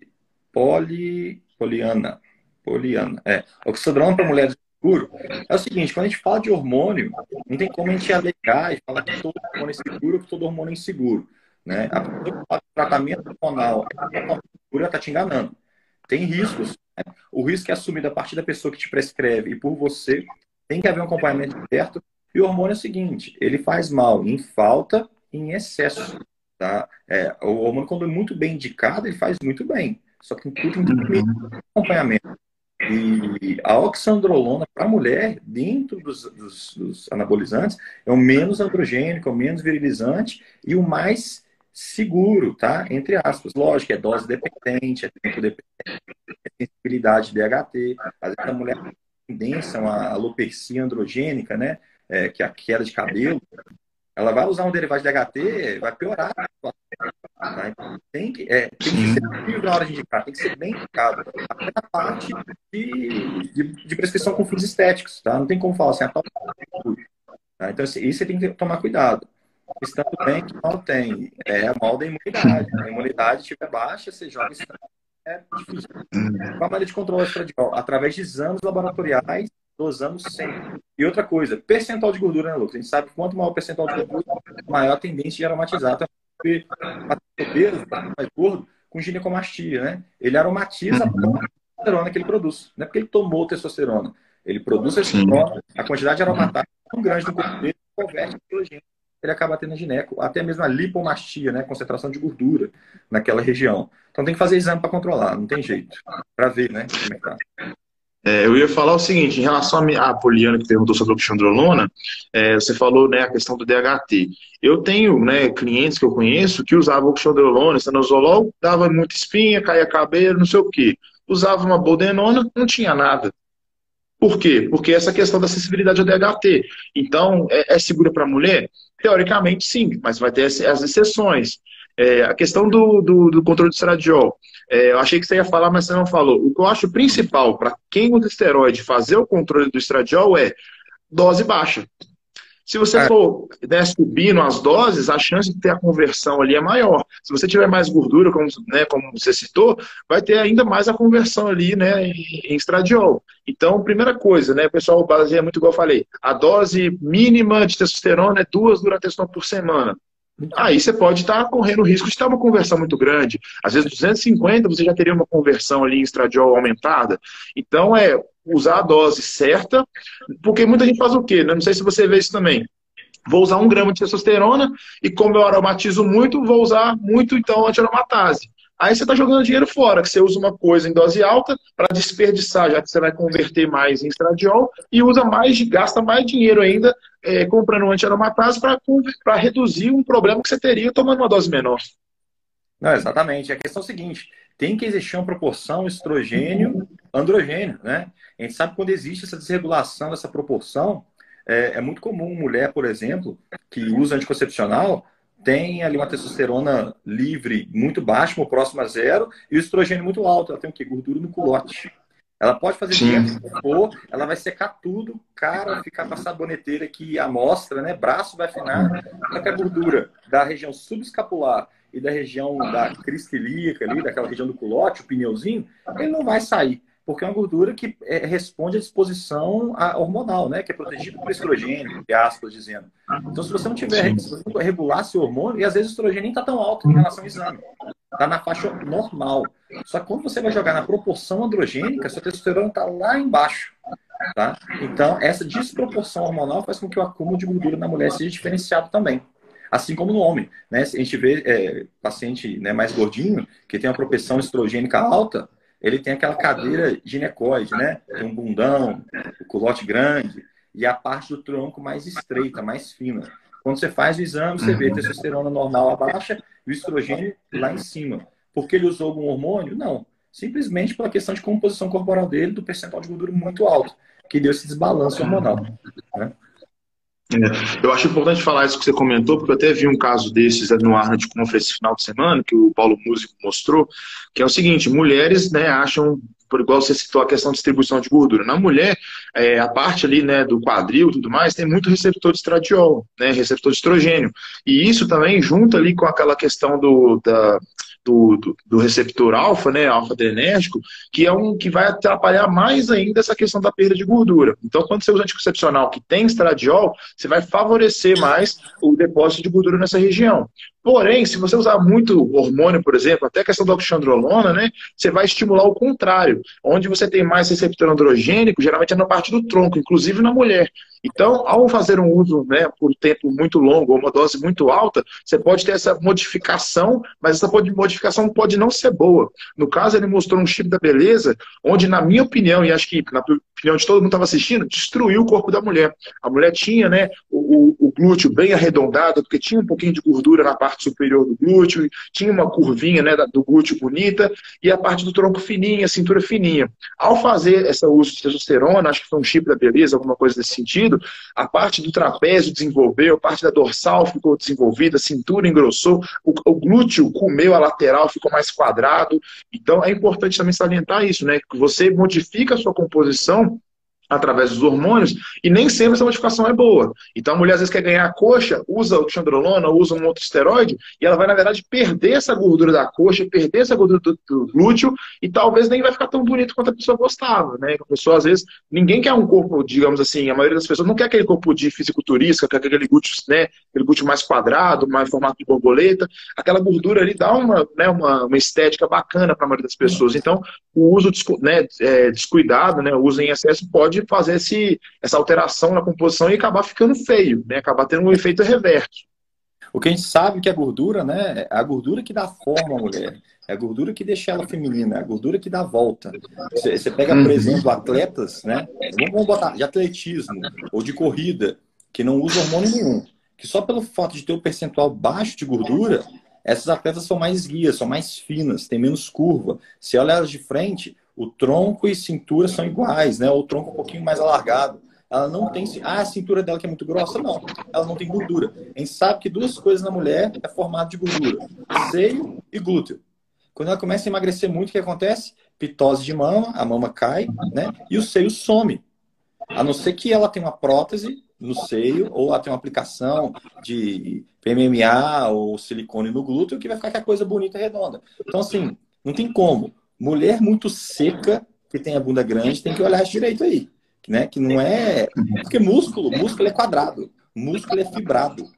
poli, poliana, poliana, é, oxidrona para mulheres seguro, é o seguinte, quando a gente fala de hormônio, não tem como a gente alegar e falar que todo hormônio é seguro ou que todo hormônio é inseguro. Né? A pessoa que fala tratamento hormonal é seguro, está te enganando. Tem riscos. Né? O risco é assumido a partir da pessoa que te prescreve e por você. Tem que haver um acompanhamento certo. E o hormônio é o seguinte, ele faz mal em falta e em excesso. Tá? É, o hormônio, quando é muito bem indicado, ele faz muito bem. Só que tudo que acompanhamento. E a oxandrolona para a mulher, dentro dos, dos, dos, anabolizantes, é o menos androgênico, é o menos virilizante e o mais seguro, tá? Entre aspas. Lógico, é dose dependente, é tempo dependente, é sensibilidade DHT. Às vezes a mulher tem tendência a uma alopecia androgênica, né? É, que é a queda de cabelo. Ela vai usar um derivado de DHT, vai piorar a. Tá? Então, tem, que, é, tem que ser possível na hora de indicar, tem que ser bem indicado. Até a parte de, de, de, prescrição com fins estéticos, tá? Não tem como falar assim, a ah, tal tá? Então, assim, isso você tem que tomar cuidado. Estando bem que mal tem. É a mal da imunidade. A imunidade estiver baixa, você joga estando. É difícil. Qual a maneira de controlar estradiol? Através de exames laboratoriais, dosando sempre. E outra coisa, percentual de gordura, né, Lucas? A gente sabe que quanto maior o percentual de gordura, maior a tendência de aromatizar. Então, porque obeso, mais gordo, com ginecomastia, né? Ele aromatiza uhum. a testosterona que ele produz. Não é porque ele tomou testosterona. Ele produz testosterona, a quantidade de aromatágena é tão grande no corpo dele, converte em estrogênio. Ele acaba tendo gineco, até mesmo a lipomastia, né? Concentração de gordura naquela região. Então tem que fazer exame para controlar, não tem jeito. Para ver, né? Como é que tá. É, eu ia falar o seguinte, em relação à Poliana que perguntou sobre o oxandrolona, é, você falou né, a questão do DHT. Eu tenho né, clientes que eu conheço que usavam oxandrolona, estanozolol, dava muita espinha, caía cabelo, não sei o quê. Usava uma boldenona, não tinha nada. Por quê? Porque essa questão da acessibilidade ao DHT. Então, é, é segura para a mulher? Teoricamente, sim, mas vai ter as exceções. É, a questão do, do, do controle do estradiol. É, eu achei que você ia falar, mas você não falou. O que eu acho principal para quem usa esteroide fazer o controle do estradiol é dose baixa. Se você é. for né, subindo as doses, a chance de ter a conversão ali é maior. Se você tiver mais gordura, como, né, como você citou, vai ter ainda mais a conversão ali né, em, em estradiol. Então, primeira coisa, né, o pessoal baseia muito igual eu falei, a dose mínima de testosterona é duas durateston por semana. Aí você pode estar correndo risco de ter uma conversão muito grande. Às vezes 250 você já teria uma conversão ali em estradiol aumentada. Então é usar a dose certa, porque muita gente faz o quê? Não sei se você vê isso também. Vou usar um grama de testosterona e como eu aromatizo muito, vou usar muito então anti-aromatase. Aí você está jogando dinheiro fora, que você usa uma coisa em dose alta para desperdiçar, já que você vai converter mais em estradiol e usa mais, gasta mais dinheiro ainda é, comprando um anti-aromatase para reduzir um problema que você teria tomando uma dose menor. Não, exatamente. A questão é a seguinte: tem que existir uma proporção estrogênio-androgênio, né? A gente sabe que quando existe essa desregulação dessa proporção, é, é muito comum mulher, por exemplo, que usa anticoncepcional, tem ali uma testosterona livre muito baixa, ou próximo a zero, e o estrogênio muito alto. Ela tem o quê? Gordura no culote. Ela pode fazer dieta que for, ela vai secar tudo, cara, ficar com a saboneteira que amostra, né? Braço vai afinar, que a gordura da região subescapular e da região da crista ilíaca ali, daquela região do culote, o pneuzinho, ele não vai sair porque é uma gordura que é, responde à disposição hormonal, né? Que é protegida por estrogênio, entre aspas, dizendo. Então, se você não tiver, se você não regular seu hormônio, e às vezes o estrogênio nem está tão alto em relação ao exame, está na faixa normal. Só que quando você vai jogar na proporção androgênica, sua testosterona está lá embaixo. Tá? Então, essa desproporção hormonal faz com que o acúmulo de gordura na mulher seja diferenciado também. Assim como no homem. Né? A gente vê é, paciente né, mais gordinho, que tem uma propensão estrogênica alta, ele tem aquela cadeira ginecoide, né? Tem um bundão, o culote grande e a parte do tronco mais estreita, mais fina. Quando você faz o exame, você vê a testosterona normal abaixo e o estrogênio lá em cima. Porque ele usou algum hormônio? Não. Simplesmente pela questão de composição corporal dele, do percentual de gordura muito alto, que deu esse desbalanço hormonal. Né? É, eu acho importante falar isso que você comentou, porque eu até vi um caso desses no Arnold Conference final de semana, que o Paulo Músico mostrou, que é o seguinte, mulheres né, acham, por igual você citou a questão de distribuição de gordura, na mulher, é, a parte ali né, do quadril e tudo mais, tem muito receptor de estradiol, né, receptor de estrogênio, e isso também junto ali com aquela questão do, da, do, do, do receptor alfa, né, alfa-adrenérgico, que é um que vai atrapalhar mais ainda essa questão da perda de gordura. Então, quando você usa anticoncepcional que tem estradiol, você vai favorecer mais o depósito de gordura nessa região. Porém, se você usar muito hormônio, por exemplo, até a questão da oxandrolona, né, você vai estimular o contrário. Onde você tem mais receptor androgênico, geralmente é na parte do tronco, inclusive na mulher. Então, ao fazer um uso né, por tempo muito longo ou uma dose muito alta, você pode ter essa modificação, mas essa modificação pode não ser boa. No caso, ele mostrou um chip da beleza, onde, na minha opinião, e acho que na opinião de todo mundo que estava assistindo, destruiu o corpo da mulher. A mulher tinha né, o, o, glúteo bem arredondado, porque tinha um pouquinho de gordura na parte superior do glúteo, tinha uma curvinha né, do glúteo bonita, e a parte do tronco fininha, cintura fininha. Ao fazer esse uso de testosterona, acho que foi um chip da beleza, alguma coisa desse sentido, a parte do trapézio desenvolveu, a parte da dorsal ficou desenvolvida, a cintura engrossou, o, o glúteo comeu, a lateral ficou mais quadrado. Então é importante também salientar isso, né? Que você modifica a sua composição através dos hormônios, e nem sempre essa modificação é boa. Então a mulher às vezes quer ganhar a coxa, usa o xandrolona, usa um outro esteroide, e ela vai, na verdade, perder essa gordura da coxa, perder essa gordura do, do glúteo, e talvez nem vai ficar tão bonito quanto a pessoa gostava, né? A pessoa, às vezes, ninguém quer um corpo, digamos assim, a maioria das pessoas não quer aquele corpo de fisiculturista, quer aquele glúteo, né? Aquele glúteo mais quadrado, mais formato de borboleta. Aquela gordura ali dá uma, né, uma, uma estética bacana para a maioria das pessoas. Então, o uso né, é, descuidado, né, o uso em excesso pode fazer esse, essa alteração na composição e acabar ficando feio, né? acabar tendo um efeito reverso. O que a gente sabe que a gordura, né? É a gordura que dá forma à mulher. É a gordura que deixa ela feminina, é a gordura que dá volta. Você, você pega, por uhum. exemplo, atletas, né? Vamos botar de atletismo ou de corrida, que não usam hormônio nenhum. Que só pelo fato de ter um percentual baixo de gordura, essas atletas são mais guias, são mais finas, têm menos curva. Se olha elas de frente, o tronco e cintura são iguais, né? O tronco um pouquinho mais alargado. Ela não tem. Ah, a cintura dela que é muito grossa? Não. Ela não tem gordura. A gente sabe que duas coisas na mulher é formado de gordura: seio e glúteo. Quando ela começa a emagrecer muito, o que acontece? Pitose de mama, a mama cai, né? E o seio some. A não ser que ela tenha uma prótese no seio, ou ela tenha uma aplicação de PMMA ou silicone no glúteo, que vai ficar aquela coisa bonita e redonda. Então, assim, não tem como. Mulher muito seca, que tem a bunda grande, tem que olhar direito aí. Né? Que não é. Porque músculo, músculo é quadrado, músculo é fibrado.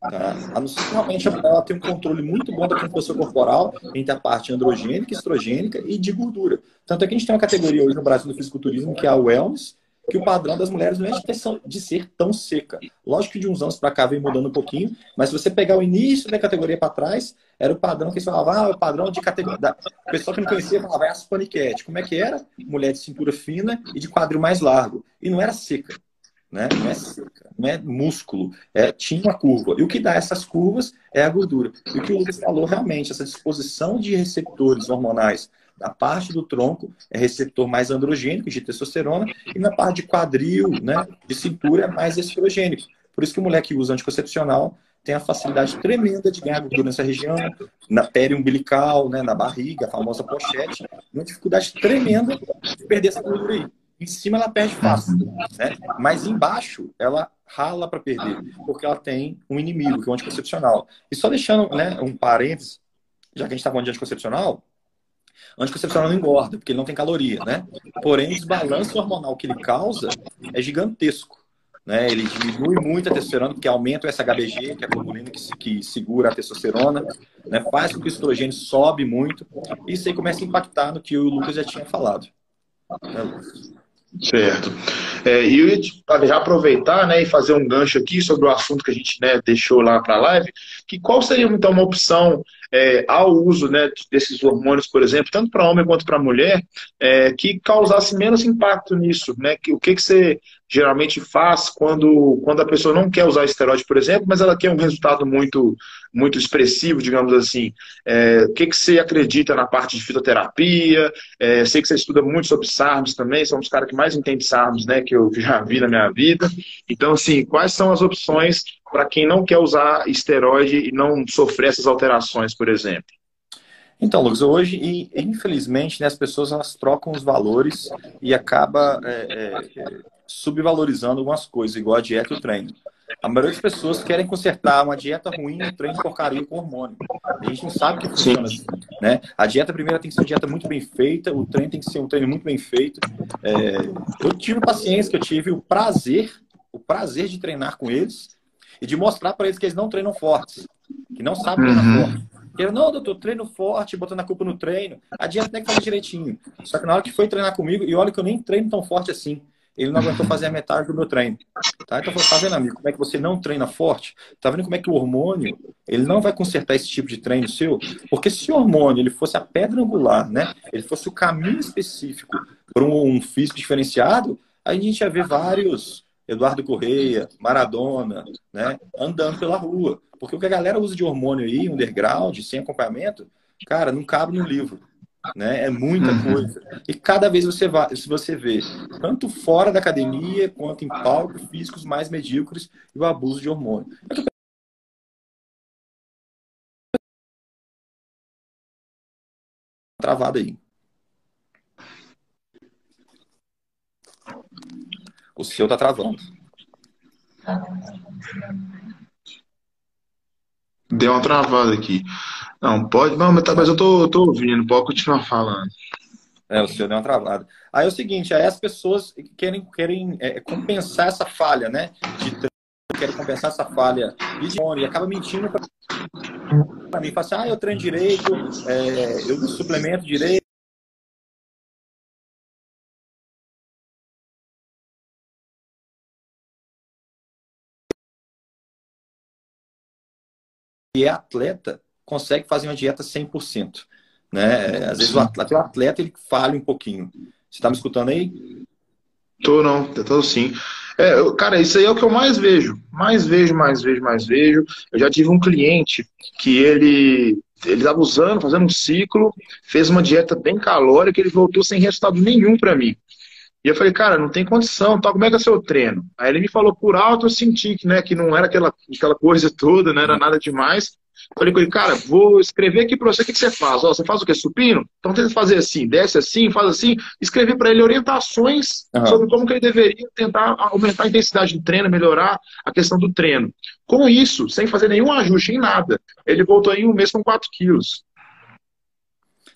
Tá? A não ser que realmente ela tem um controle muito bom da composição corporal entre a parte androgênica, estrogênica e de gordura. Tanto é que a gente tem uma categoria hoje no Brasil do fisiculturismo que é a wellness, que o padrão das mulheres não é de ser tão seca. Lógico que de uns anos para cá vem mudando um pouquinho, mas se você pegar o início da categoria para trás, era o padrão que eles falavam, ah, o padrão de categoria. O pessoal que não conhecia falava, é as paniquete. Como é que era? Mulher de cintura fina e de quadril mais largo. E não era seca. Né? Não é seca, não é músculo, é, tinha uma curva. E o que dá essas curvas é a gordura. E o que o Lucas falou realmente, essa disposição de receptores hormonais na parte do tronco é receptor mais androgênico, de testosterona, e na parte de quadril, né, de cintura, é mais estrogênico. Por isso que o moleque que usa anticoncepcional tem a facilidade tremenda de ganhar gordura nessa região, na pele umbilical, né, na barriga, a famosa pochete, uma dificuldade tremenda de perder essa gordura aí. Em cima ela perde fácil, né? mas embaixo ela rala para perder, porque ela tem um inimigo, que é o anticoncepcional. E só deixando né, um parênteses, já que a gente está falando de anticoncepcional, Anticoncepcional não engorda, porque ele não tem caloria, né? Porém, o desbalanço hormonal que ele causa é gigantesco. Né? Ele diminui muito a testosterona, porque aumenta o SHBG, que é a globulina que, que segura a testosterona, né? faz com que o estrogênio sobe muito. E isso aí começa a impactar no que o Lucas já tinha falado. Né? Certo. É, e eu ia aproveitar né, e fazer um gancho aqui sobre o assunto que a gente né, deixou lá para a live, que qual seria então uma opção é, ao uso né, desses hormônios, por exemplo, tanto para homem quanto para mulher, é, que causasse menos impacto nisso? Né? Que, o que, que você geralmente faz quando, quando a pessoa não quer usar esteroide, por exemplo, mas ela quer um resultado muito, muito expressivo, digamos assim. É, o que, que você acredita na parte de fitoterapia? É, sei que você estuda muito sobre SARMs também, são os caras que mais entendem SARMs, né, que eu (laughs) já vi na minha vida. Então, assim, quais são as opções para quem não quer usar esteroide e não sofrer essas alterações, por exemplo? Então, Lucas, hoje, infelizmente, né, as pessoas elas trocam os valores e acaba é, é, subvalorizando algumas coisas, igual a dieta e o treino. A maioria das pessoas querem consertar uma dieta ruim e um treino porcaria com hormônio. A gente não sabe que funciona assim. Né? A dieta primeira tem que ser uma dieta muito bem feita, o treino tem que ser um treino muito bem feito. É, eu tive pacientes que eu tive o prazer, o prazer de treinar com eles e de mostrar para eles que eles não treinam fortes. que não sabe treinar uhum. forte. Eu, não, doutor, treino forte, botando a culpa no treino. A dieta tem que fazer direitinho. Só que na hora que foi treinar comigo, e olha que eu nem treino tão forte assim, ele não aguentou fazer a metade do meu treino. Tá? Então, tá vendo, amigo, como é que você não treina forte? Tá vendo como é que o hormônio, ele não vai consertar esse tipo de treino seu? Porque se o hormônio, ele fosse a pedra angular, né? Ele fosse o caminho específico para um físico diferenciado, aí a gente ia ver vários Eduardo Correia, Maradona, né? Andando pela rua. Porque o que a galera usa de hormônio aí, underground, sem acompanhamento, cara, não cabe no livro. Né? É muita uhum. coisa. E cada vez você vai, se você vê, tanto fora da academia quanto em palcos físicos mais medíocres e o abuso de hormônio. Travado aí. O seu tá travando. Deu uma travada aqui. Não, pode. Não, mas, tá, mas eu tô, tô ouvindo, pode continuar falando. É, o senhor deu uma travada. Aí é o seguinte, aí as pessoas querem, querem é, compensar essa falha, né? De querem compensar essa falha de e acaba mentindo para mim. Fala assim, ah, eu treino direito, é, eu suplemento direito. E é atleta, consegue fazer uma dieta 100%. Né? Às vezes o atleta, o atleta ele falha um pouquinho. Você está me escutando aí? Tô não, tô sim. É, cara, isso aí é o que eu mais vejo. Mais vejo, mais vejo, mais vejo. Eu já tive um cliente que ele ele estava usando, fazendo um ciclo, fez uma dieta bem calórica, ele voltou sem resultado nenhum para mim. E eu falei, cara, não tem condição, tá? como é que é o seu treino? Aí ele me falou por alto, eu senti que, né, que não era aquela, aquela coisa toda, não era nada demais. Falei com ele, cara, vou escrever aqui para você o que, que você faz. Ó, você faz o que? Supino? Então tenta fazer assim, desce assim, faz assim. Escrever para ele orientações uhum. sobre como que ele deveria tentar aumentar a intensidade do treino, melhorar a questão do treino. Com isso, sem fazer nenhum ajuste em nada, ele voltou em um mês com 4 quilos.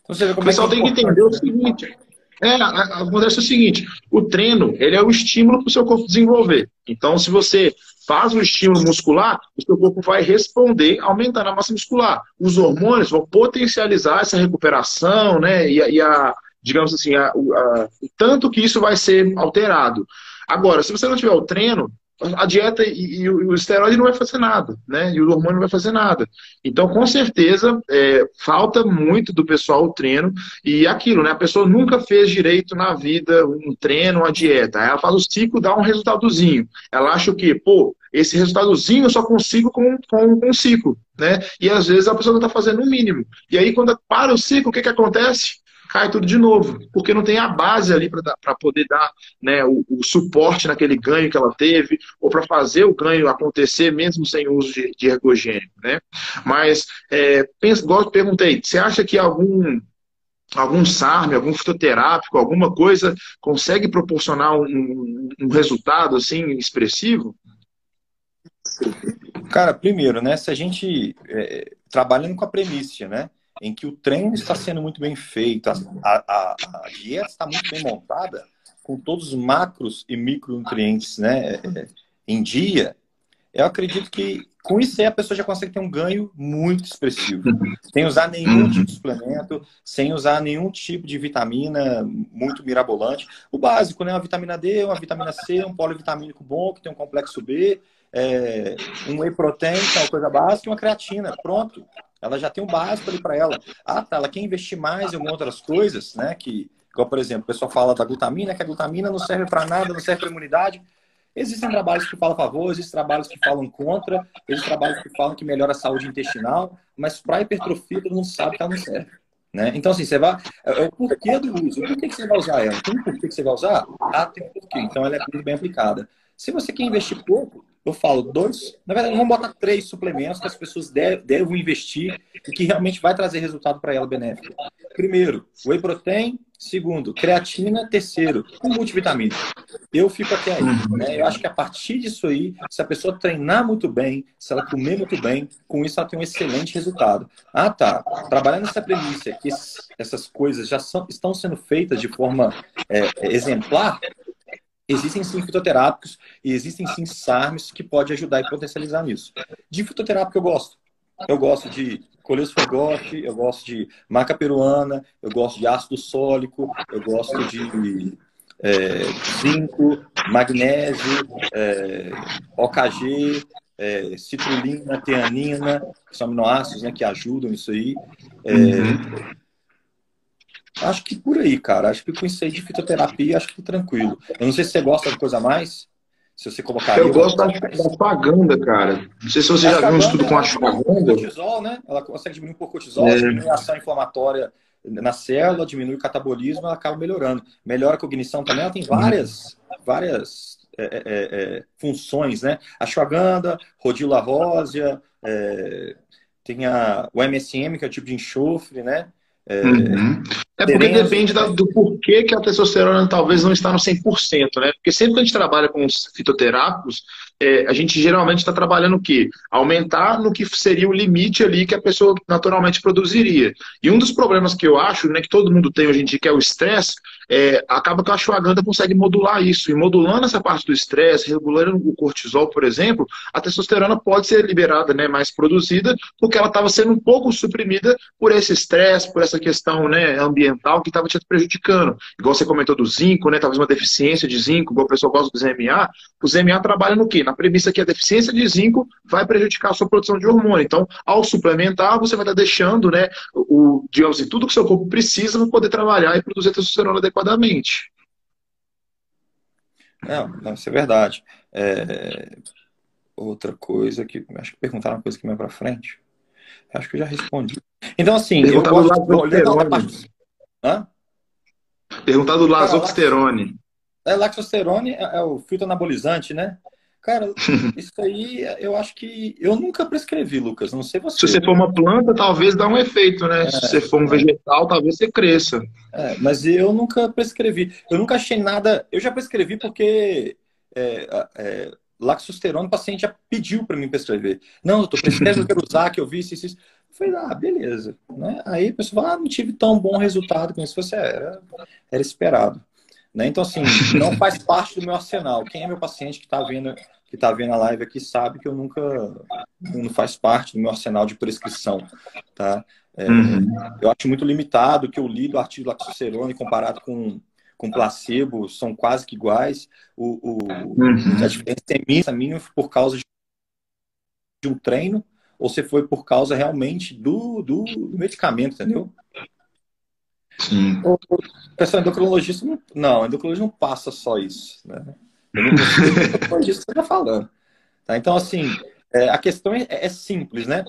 Então, você vê como o pessoal é tem que entender o seguinte. É, acontece o seguinte, o treino, ele é o estímulo para o seu corpo desenvolver. Então, se você faz o estímulo muscular, o seu corpo vai responder aumentando a massa muscular. Os hormônios vão potencializar essa recuperação, né? E, e a, digamos assim, a, a, o tanto que isso vai ser alterado. Agora, se você não tiver o treino, a dieta e, e, o esteroide não vai fazer nada, né? E o hormônio não vai fazer nada. Então, com certeza, é, falta muito do pessoal o treino e aquilo, né? A pessoa nunca fez direito na vida um treino, uma dieta. Ela faz o ciclo, dá um resultadozinho. Ela acha o quê? Pô, esse resultadozinho eu só consigo com, com, com um ciclo, né? E às vezes a pessoa não está fazendo o mínimo. E aí, quando para o ciclo, o que, que acontece? Cai tudo de novo, porque não tem a base ali para poder dar né, o, o, suporte naquele ganho que ela teve, ou para fazer o ganho acontecer mesmo sem uso de, de ergogênico. Né? Mas, é, pensa, igual eu perguntei, você acha que algum algum SARM, algum fitoterápico, alguma coisa consegue proporcionar um, um resultado assim expressivo? Cara, primeiro, né, se a gente é, trabalhando com a premissa, né, em que o treino está sendo muito bem feito, a, a, a dieta está muito bem montada, com todos os macros e micronutrientes né, é, em dia, eu acredito que com isso aí a pessoa já consegue ter um ganho muito expressivo. Sem usar nenhum tipo de suplemento, sem usar nenhum tipo de vitamina muito mirabolante. O básico, né? Uma vitamina D, uma vitamina C, um polivitamínico bom, que tem um complexo B, é, um whey protein, que é uma coisa básica, e uma creatina. Pronto. Ela já tem um básico ali para ela. Ah, tá, ela quer investir mais em outras coisas, né? Que, igual, por exemplo, o pessoal fala da glutamina, que a glutamina não serve para nada, não serve para imunidade. Existem trabalhos que falam a favor, existem trabalhos que falam contra, existem trabalhos que falam que melhora a saúde intestinal, mas para hipertrofia todo mundo sabe que ela não serve. Né? Então, assim, você vai. É, é o porquê do uso. Por que você vai usar ela? Tem um porquê que você vai usar? Ah, tem um porquê. Então, ela é muito bem aplicada. Se você quer investir pouco, eu falo dois, na verdade, vamos botar três suplementos que as pessoas devem investir e que realmente vai trazer resultado para ela benéfico. Primeiro, whey protein. Segundo, creatina. Terceiro, um multivitamínico. Eu fico até aí. Né? Eu acho que a partir disso aí, se a pessoa treinar muito bem, se ela comer muito bem, com isso ela tem um excelente resultado. Ah, tá. Trabalhando nessa premissa que essas coisas já são, estão sendo feitas de forma é, exemplar, Existem sim fitoterápicos e existem sim SARMs que pode ajudar e potencializar nisso. De fitoterápico eu gosto. eu gosto de coleus forgote, eu gosto de maca peruana, eu gosto de ácido sólico, eu gosto de é, zinco, magnésio, é, OKG, é, citrulina, teanina, que são aminoácidos né, que ajudam isso aí. É, uhum. Acho que por aí, cara. Acho que com isso aí de fitoterapia, acho que tranquilo. Eu não sei se você gosta de coisa a mais. Se você colocar. Eu gosto da, da paganda, cara. Não sei se você já viu um estudo com a ashwagandha. cortisol, né? Ela consegue diminuir um pouco o cortisol, é. diminui a ação inflamatória na célula, diminui o catabolismo, ela acaba melhorando. Melhora a cognição também, ela tem várias, várias é, é, é, é funções, né? Ashwagandha, rodila rósea, é, tem a, o MSM, que é o tipo de enxofre, né? É, uhum. é porque depende da, do porquê que a testosterona talvez não está no 100%, né? Porque sempre que a gente trabalha com os fitoterápicos, é, a gente geralmente está trabalhando o quê? Aumentar no que seria o limite ali que a pessoa naturalmente produziria. E um dos problemas que eu acho, né, que todo mundo tem hoje em dia, que é o estresse, é, acaba que a ashwagandha consegue modular isso. E modulando essa parte do estresse, regulando o cortisol, por exemplo, a testosterona pode ser liberada, né, mais produzida, porque ela estava sendo um pouco suprimida por esse estresse, por essa questão né, ambiental que estava te prejudicando. Igual você comentou do zinco, né, talvez uma deficiência de zinco, igual o pessoal gosta do ZMA. O ZMA trabalha no quê? Na premissa que a deficiência de zinco vai prejudicar a sua produção de hormônio. Então, ao suplementar, você vai estar deixando, né, o, digamos assim, tudo que o seu corpo precisa para poder trabalhar e produzir testosterona adequadamente. Não, não, isso é verdade. É... Outra coisa que. Acho que perguntaram uma coisa que vai para frente. Acho que eu já respondi. Então, assim, eu gosto do parte... Hã? Perguntar do lasoxterone. É, laxosterone é, é o filtro anabolizante, né? Cara, (laughs) isso aí eu acho que eu nunca prescrevi, Lucas. Não sei você. Se você for uma planta, talvez dá um efeito, né? É, Se você for um vegetal, talvez você cresça. É, mas eu nunca prescrevi. Eu nunca achei nada. Eu já prescrevi porque é, é, laxosterone o paciente já pediu para mim prescrever. Não, doutor, prescreve, eu quero usar, que eu vi isso, isso. Eu falei, ah, beleza. Né? Aí a pessoa fala, ah, não tive tão bom resultado com isso. Você era, era esperado. Né? Então, assim, não faz parte do meu arsenal. Quem é meu paciente que está vendo, que tá vendo a live aqui sabe que eu nunca não faz parte do meu arsenal de prescrição. Tá? É, uhum. Eu acho muito limitado que eu li do artigo Laxocerone comparado com, com placebo, são quase que iguais. O, o uhum. A diferença é mínima, por causa de um treino ou se foi por causa realmente do, do medicamento, entendeu? Sim. O pessoal endocrinologista não, não, endocrinologista não passa só isso, né? (laughs) endocrinologista você está falando. Tá? Então, assim, é, a questão é, é, simples, né?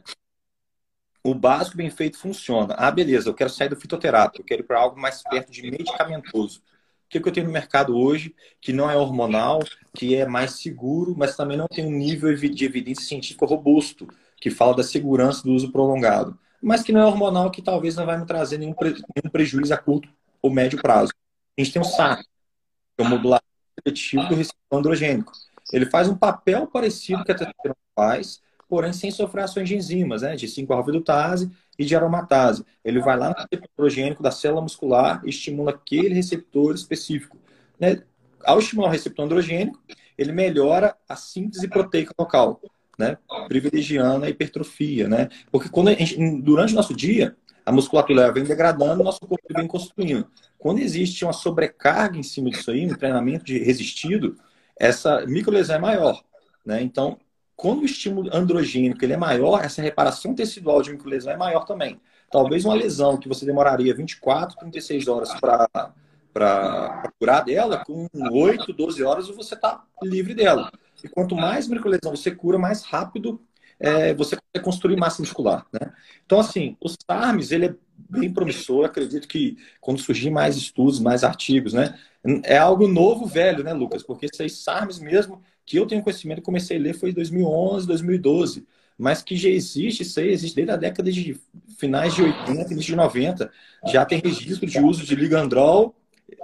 O básico bem feito funciona. Ah, beleza, eu quero sair do fitoterápico, eu quero ir para algo mais perto de medicamentoso. O que, que eu tenho no mercado hoje que não é hormonal, que é mais seguro, mas também não tem um nível de evidência científica robusto, que fala da segurança do uso prolongado mas que não é hormonal, que talvez não vai me trazer nenhum, pre, nenhum prejuízo a curto ou médio prazo. A gente tem o SAR, que é o modulador seletivo do receptor androgênico. Ele faz um papel parecido que a testosterona faz, porém sem sofrer ações de enzimas, né, de 5-alfa-redutase e de aromatase. Ele vai lá no receptor androgênico da célula muscular e estimula aquele receptor específico. Né? Ao estimular o receptor androgênico, ele melhora a síntese proteica local né? privilegiando a hipertrofia, né? Porque quando gente, durante o nosso dia, a musculatura vem degradando, o nosso corpo vem construindo. Quando existe uma sobrecarga em cima disso aí, um treinamento de resistido, essa microlesão é maior, né? Então, quando o estímulo androgênico ele é maior, essa reparação tecidual de microlesão é maior também. Talvez uma lesão que você demoraria 24, 36 horas para curar dela, com 8, 12 horas você está livre dela. E quanto mais microlesão você cura, mais rápido é, você consegue construir massa muscular. Né? Então, assim, o SARMS ele é bem promissor. Acredito que quando surgir mais estudos, mais artigos, né? É algo novo, velho, né, Lucas? Porque esses SARMS mesmo, que eu tenho conhecimento, comecei a ler foi em 2011, 2012. Mas que já existe, isso aí existe desde a década de finais de 80, início de 90. Já tem registro de uso de ligandrol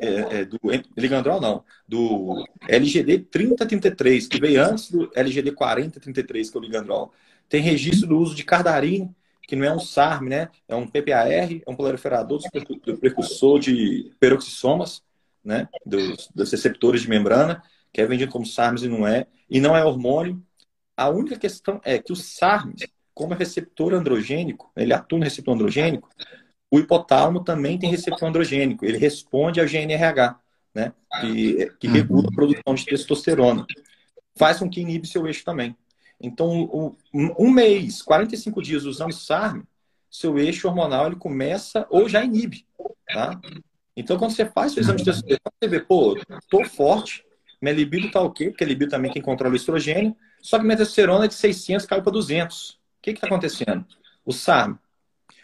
é, é, do Ligandrol não, do LGD 3033, que veio antes do LGD 4033, que é o Ligandrol. Tem registro do uso de cardarine, que não é um SARM, né? É um PPAR, é um proliferador do precursor de peroxisomas, né? Dos, dos receptores de membrana, que é vendido como SARMs e não é. E não é hormônio. A única questão é que os SARMs, como receptor androgênico, ele atua no receptor androgênico, o hipotálamo também tem receptor androgênico. Ele responde ao GNRH, né? que, que regula a produção de testosterona. Faz com que inibe seu eixo também. Então, um mês, 45 dias usando SARM, seu eixo hormonal ele começa ou já inibe. Tá? Então, quando você faz o exame de testosterona, você vê, pô, tô forte, minha libido tá ok, porque a libido também é quem controla o estrogênio, só que minha testosterona de 600 caiu para 200. O que está acontecendo? O SARM.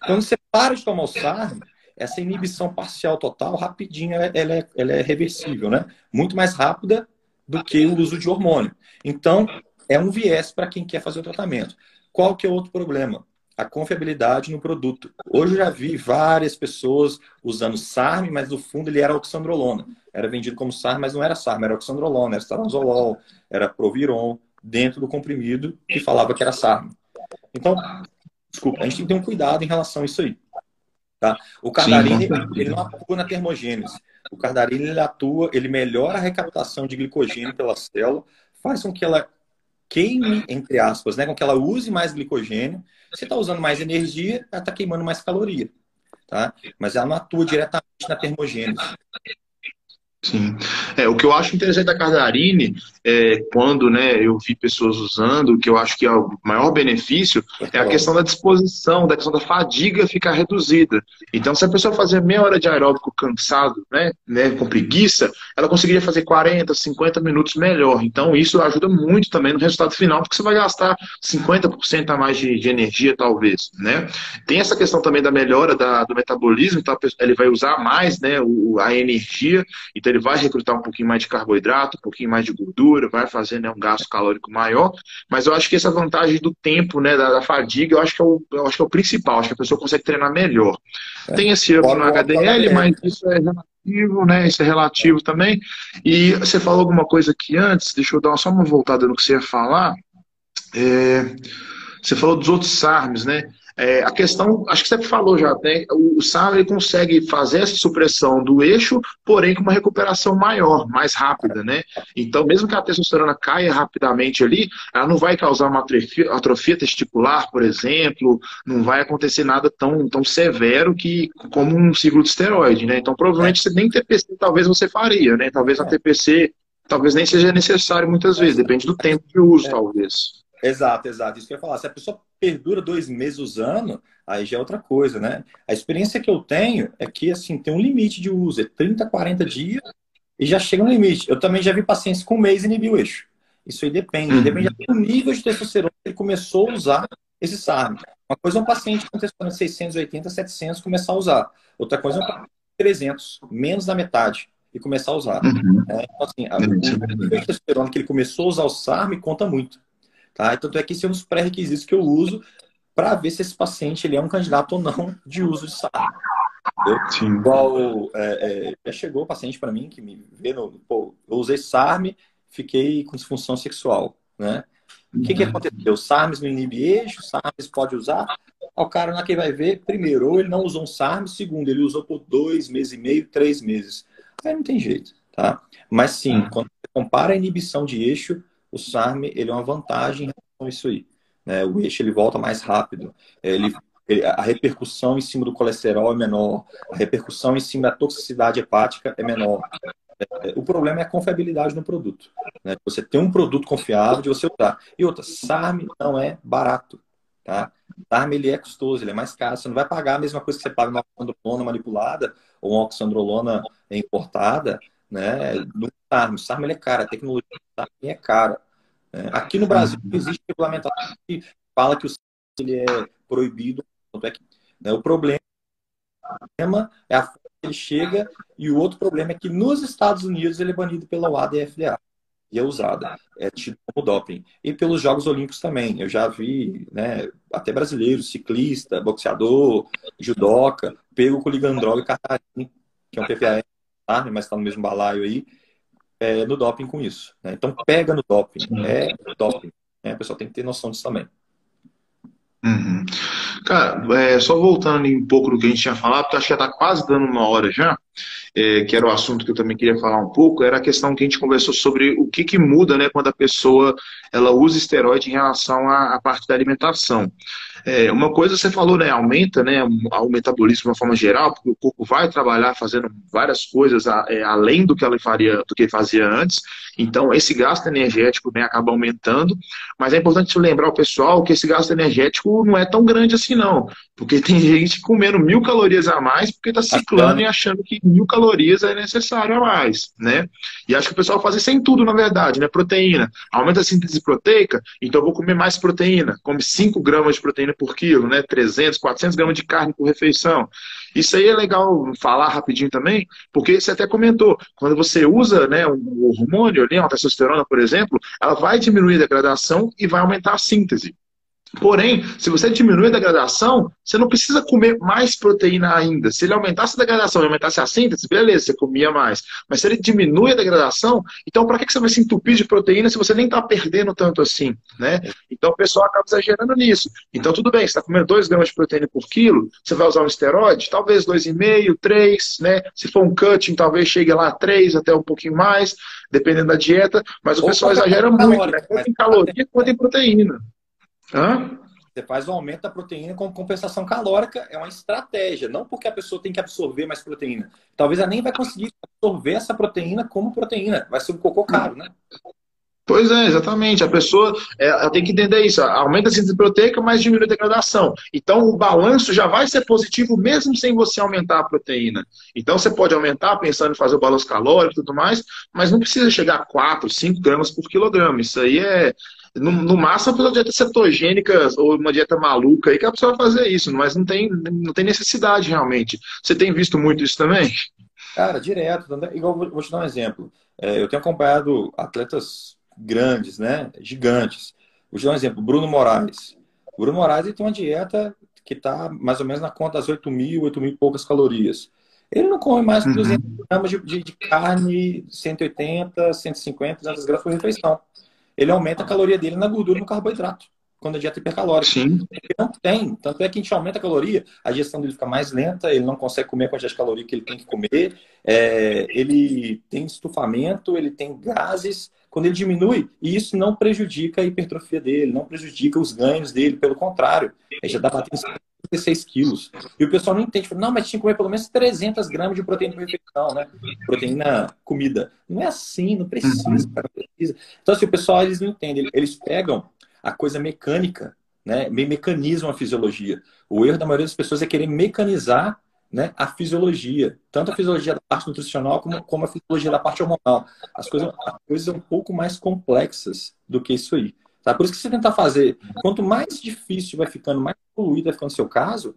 Quando você para de tomar o SARM, essa inibição parcial total, rapidinho, ela, ela, é, ela é reversível, né? Muito mais rápida do que o uso de hormônio. Então, é um viés para quem quer fazer o tratamento. Qual que é o outro problema? a confiabilidade no produto. Hoje eu já vi várias pessoas usando SARM, mas no fundo ele era oxandrolona. Era vendido como SARM, mas não era SARM, era oxandrolona, era stanozolol, era proviron, dentro do comprimido que falava que era SARM. Então, desculpa, a gente tem que ter um cuidado em relação a isso aí. Tá? O cardarine, ele não atua na termogênese. O cardarine, ele atua, ele melhora a recaptação de glicogênio pela célula, faz com que ela queime, entre aspas, né? com que ela use mais glicogênio. Você está usando mais energia, ela está queimando mais caloria. Tá? Mas ela não atua diretamente na termogênese. Sim. É, o que eu acho interessante da Cardarine é quando né, eu vi pessoas usando, que eu acho que é o maior benefício é a questão da disposição, da questão da fadiga ficar reduzida. Então, se a pessoa fazer meia hora de aeróbico cansado, né, né, com preguiça, ela conseguiria fazer 40, 50 minutos melhor. Então, isso ajuda muito também no resultado final, porque você vai gastar 50% a mais de, de, energia, talvez. Né? Tem essa questão também da melhora da, do metabolismo, então ele vai usar mais né, o, a energia, então ele vai recrutar um pouquinho mais de carboidrato, um pouquinho mais de gordura, vai fazer né, um gasto calórico maior, mas eu acho que essa vantagem do tempo, né, da, da fadiga, eu acho, que é o, eu acho que é o principal, acho que a pessoa consegue treinar melhor. É. Tem esse up no HDL, mas isso é relativo, né? Isso é relativo também. E você falou alguma coisa aqui antes, deixa eu dar só uma voltada no que você ia falar. É, você falou dos outros SARMs, né? É, a questão, acho que você falou já, né? o ele consegue fazer essa supressão do eixo, porém com uma recuperação maior, mais rápida, né? Então, mesmo que a testosterona caia rapidamente ali, ela não vai causar uma atrofia, atrofia testicular, por exemplo, não vai acontecer nada tão, tão severo que como um ciclo de esteroide, né? Então, provavelmente você nem TPC talvez você faria, né? Talvez a TPC talvez nem seja necessário muitas vezes, depende do tempo de uso, é. talvez. Exato, exato. Isso que eu ia falar. Se a pessoa perdura dois meses usando, aí já é outra coisa, né? A experiência que eu tenho é que, assim, tem um limite de uso. É 30, 40 dias e já chega no limite. Eu também já vi pacientes com um mês e inibiu o eixo. Isso aí depende. Uhum. Depende do nível de testosterona que ele começou a usar esse SARM. Uma coisa é um paciente com testosterona de 680, 700 começar a usar. Outra coisa é um paciente de 300, menos da metade, e começar a usar. Uhum. É, então, assim, a, o nível de testosterona que ele começou a usar o SARM conta muito. Tá? Tanto é que esse é um dos pré-requisitos que eu uso para ver se esse paciente ele é um candidato ou não de uso de SAR. Igual é, é, já chegou o paciente para mim que me vê no. Pô, eu usei SARM, fiquei com disfunção sexual. Né? O que, que uhum. aconteceu? SARMs no inibe eixo, SARMs pode usar. O cara na que vai ver, primeiro, ou ele não usou um SARM, segundo, ele usou por dois meses e meio, três meses. Aí não tem jeito, tá? Mas sim, uhum. quando você compara a inibição de eixo, o SARM ele é uma vantagem em relação a isso aí. Né? O eixo ele volta mais rápido, ele, ele, a repercussão em cima do colesterol é menor, a repercussão em cima da toxicidade hepática é menor. É, o problema é a confiabilidade no produto. Né? Você tem um produto confiável de você usar. E outra, SARM não é barato. Tá? SARM ele é custoso, ele é mais caro. Você não vai pagar a mesma coisa que você paga uma oxandrolona manipulada ou uma oxandrolona importada né, no SARM. O ele é caro, a tecnologia é cara. É, aqui no Brasil existe regulamentação que fala que o ele é proibido. É que, né, o problema é a forma que ele chega e o outro problema é que nos Estados Unidos ele é banido pela UADA e FDA e é usada, é tido como doping. E pelos Jogos Olímpicos também. Eu já vi né, até brasileiros, ciclista, boxeador, judoca, pego com ligandrol e catarina, que é um PPA, mas está no mesmo balaio aí, é, no doping com isso. Né? Então, pega no doping. É doping. Né? A pessoa tem que ter noção disso também. Uhum. Cara, é, só voltando um pouco do que a gente tinha falado, porque acho que já está quase dando uma hora já. É, que era o assunto que eu também queria falar um pouco, era a questão que a gente conversou sobre o que, que muda né, quando a pessoa ela usa esteroide em relação à, à parte da alimentação. É, uma coisa você falou, né, aumenta né, o metabolismo de uma forma geral, porque o corpo vai trabalhar fazendo várias coisas a, é, além do que ele faria, do que fazia antes. Então, esse gasto energético né, acaba aumentando, mas é importante lembrar o pessoal que esse gasto energético não é tão grande assim, não. Porque tem (laughs) gente comendo mil calorias a mais porque está ciclando e achando que mil calorias é necessário a mais, né? E acho que o pessoal faz isso em tudo, na verdade, né? Proteína. Aumenta a síntese proteica, então vou comer mais proteína. Come 5 gramas de proteína por quilo, né? 300, 400 gramas de carne por refeição. Isso aí é legal falar rapidinho também, porque você até comentou, quando você usa né, um hormônio, ali, uma testosterona, por exemplo, ela vai diminuir a degradação e vai aumentar a síntese. Porém, se você diminuir a degradação, você não precisa comer mais proteína ainda. Se ele aumentasse a degradação e aumentasse a síntese, beleza, você comia mais. Mas se ele diminui a degradação, então para que você vai se entupir de proteína se você nem está perdendo tanto assim? Né? Então o pessoal acaba exagerando nisso. Então tudo bem, você está comendo 2 gramas de proteína por quilo, você vai usar um esteroide? Talvez 2,5, 3, né? Se for um cutting, talvez chegue lá a 3, até um pouquinho mais, dependendo da dieta. Mas o Ou pessoal exagera muito, né? Quanto em caloria, quanto em proteína. Hã? Você faz o aumento da proteína com compensação calórica, é uma estratégia, não porque a pessoa tem que absorver mais proteína. Talvez ela nem vai conseguir absorver essa proteína como proteína, vai ser um cocô caro, né? Pois é, exatamente. A pessoa é, ela tem que entender isso. Aumenta a síntese proteica, mas diminui a degradação. Então, o balanço já vai ser positivo mesmo sem você aumentar a proteína. Então, você pode aumentar pensando em fazer o balanço calórico e tudo mais, mas não precisa chegar a 4, 5 gramas por quilograma. Isso aí é, no, no máximo, uma dieta cetogênica ou uma dieta maluca aí que a pessoa vai fazer isso, mas não tem, não tem necessidade realmente. Você tem visto muito isso também? Cara, direto. Igual, vou te dar um exemplo. É, eu tenho acompanhado atletas grandes, né? Gigantes. Vou te dar um exemplo. Bruno Moraes. O Bruno Moraes tem uma dieta que está mais ou menos na conta das 8 mil, 8 mil e poucas calorias. Ele não come mais que 200 uhum. gramas de, de, de, carne, 180, 150, 200 gramas por refeição ele aumenta a caloria dele na gordura e no carboidrato, quando a dieta é hipercalórica. Sim. Ele não tem. Tanto é que a gente aumenta a caloria, a digestão dele fica mais lenta, ele não consegue comer a quantidade de caloria que ele tem que comer, é, ele tem estufamento, ele tem gases. Quando ele diminui, e isso não prejudica a hipertrofia dele, não prejudica os ganhos dele, pelo contrário, ele já está batendo 56 quilos. E o pessoal não entende. Não, mas tinha que comer pelo menos 300 gramas de proteína por refeição, né? Proteína comida. Não é assim, não precisa, uhum. cara, precisa. Então, assim, o pessoal, eles não entendem. Eles pegam a coisa mecânica, né? Mecanizam a fisiologia. O erro da maioria das pessoas é querer mecanizar né, a fisiologia, tanto a fisiologia da parte nutricional como, como a fisiologia da parte hormonal. As coisas, as coisas são um pouco mais complexas do que isso aí. Tá? Por isso que você tentar fazer, quanto mais difícil vai ficando, mais poluído vai ficando o seu caso,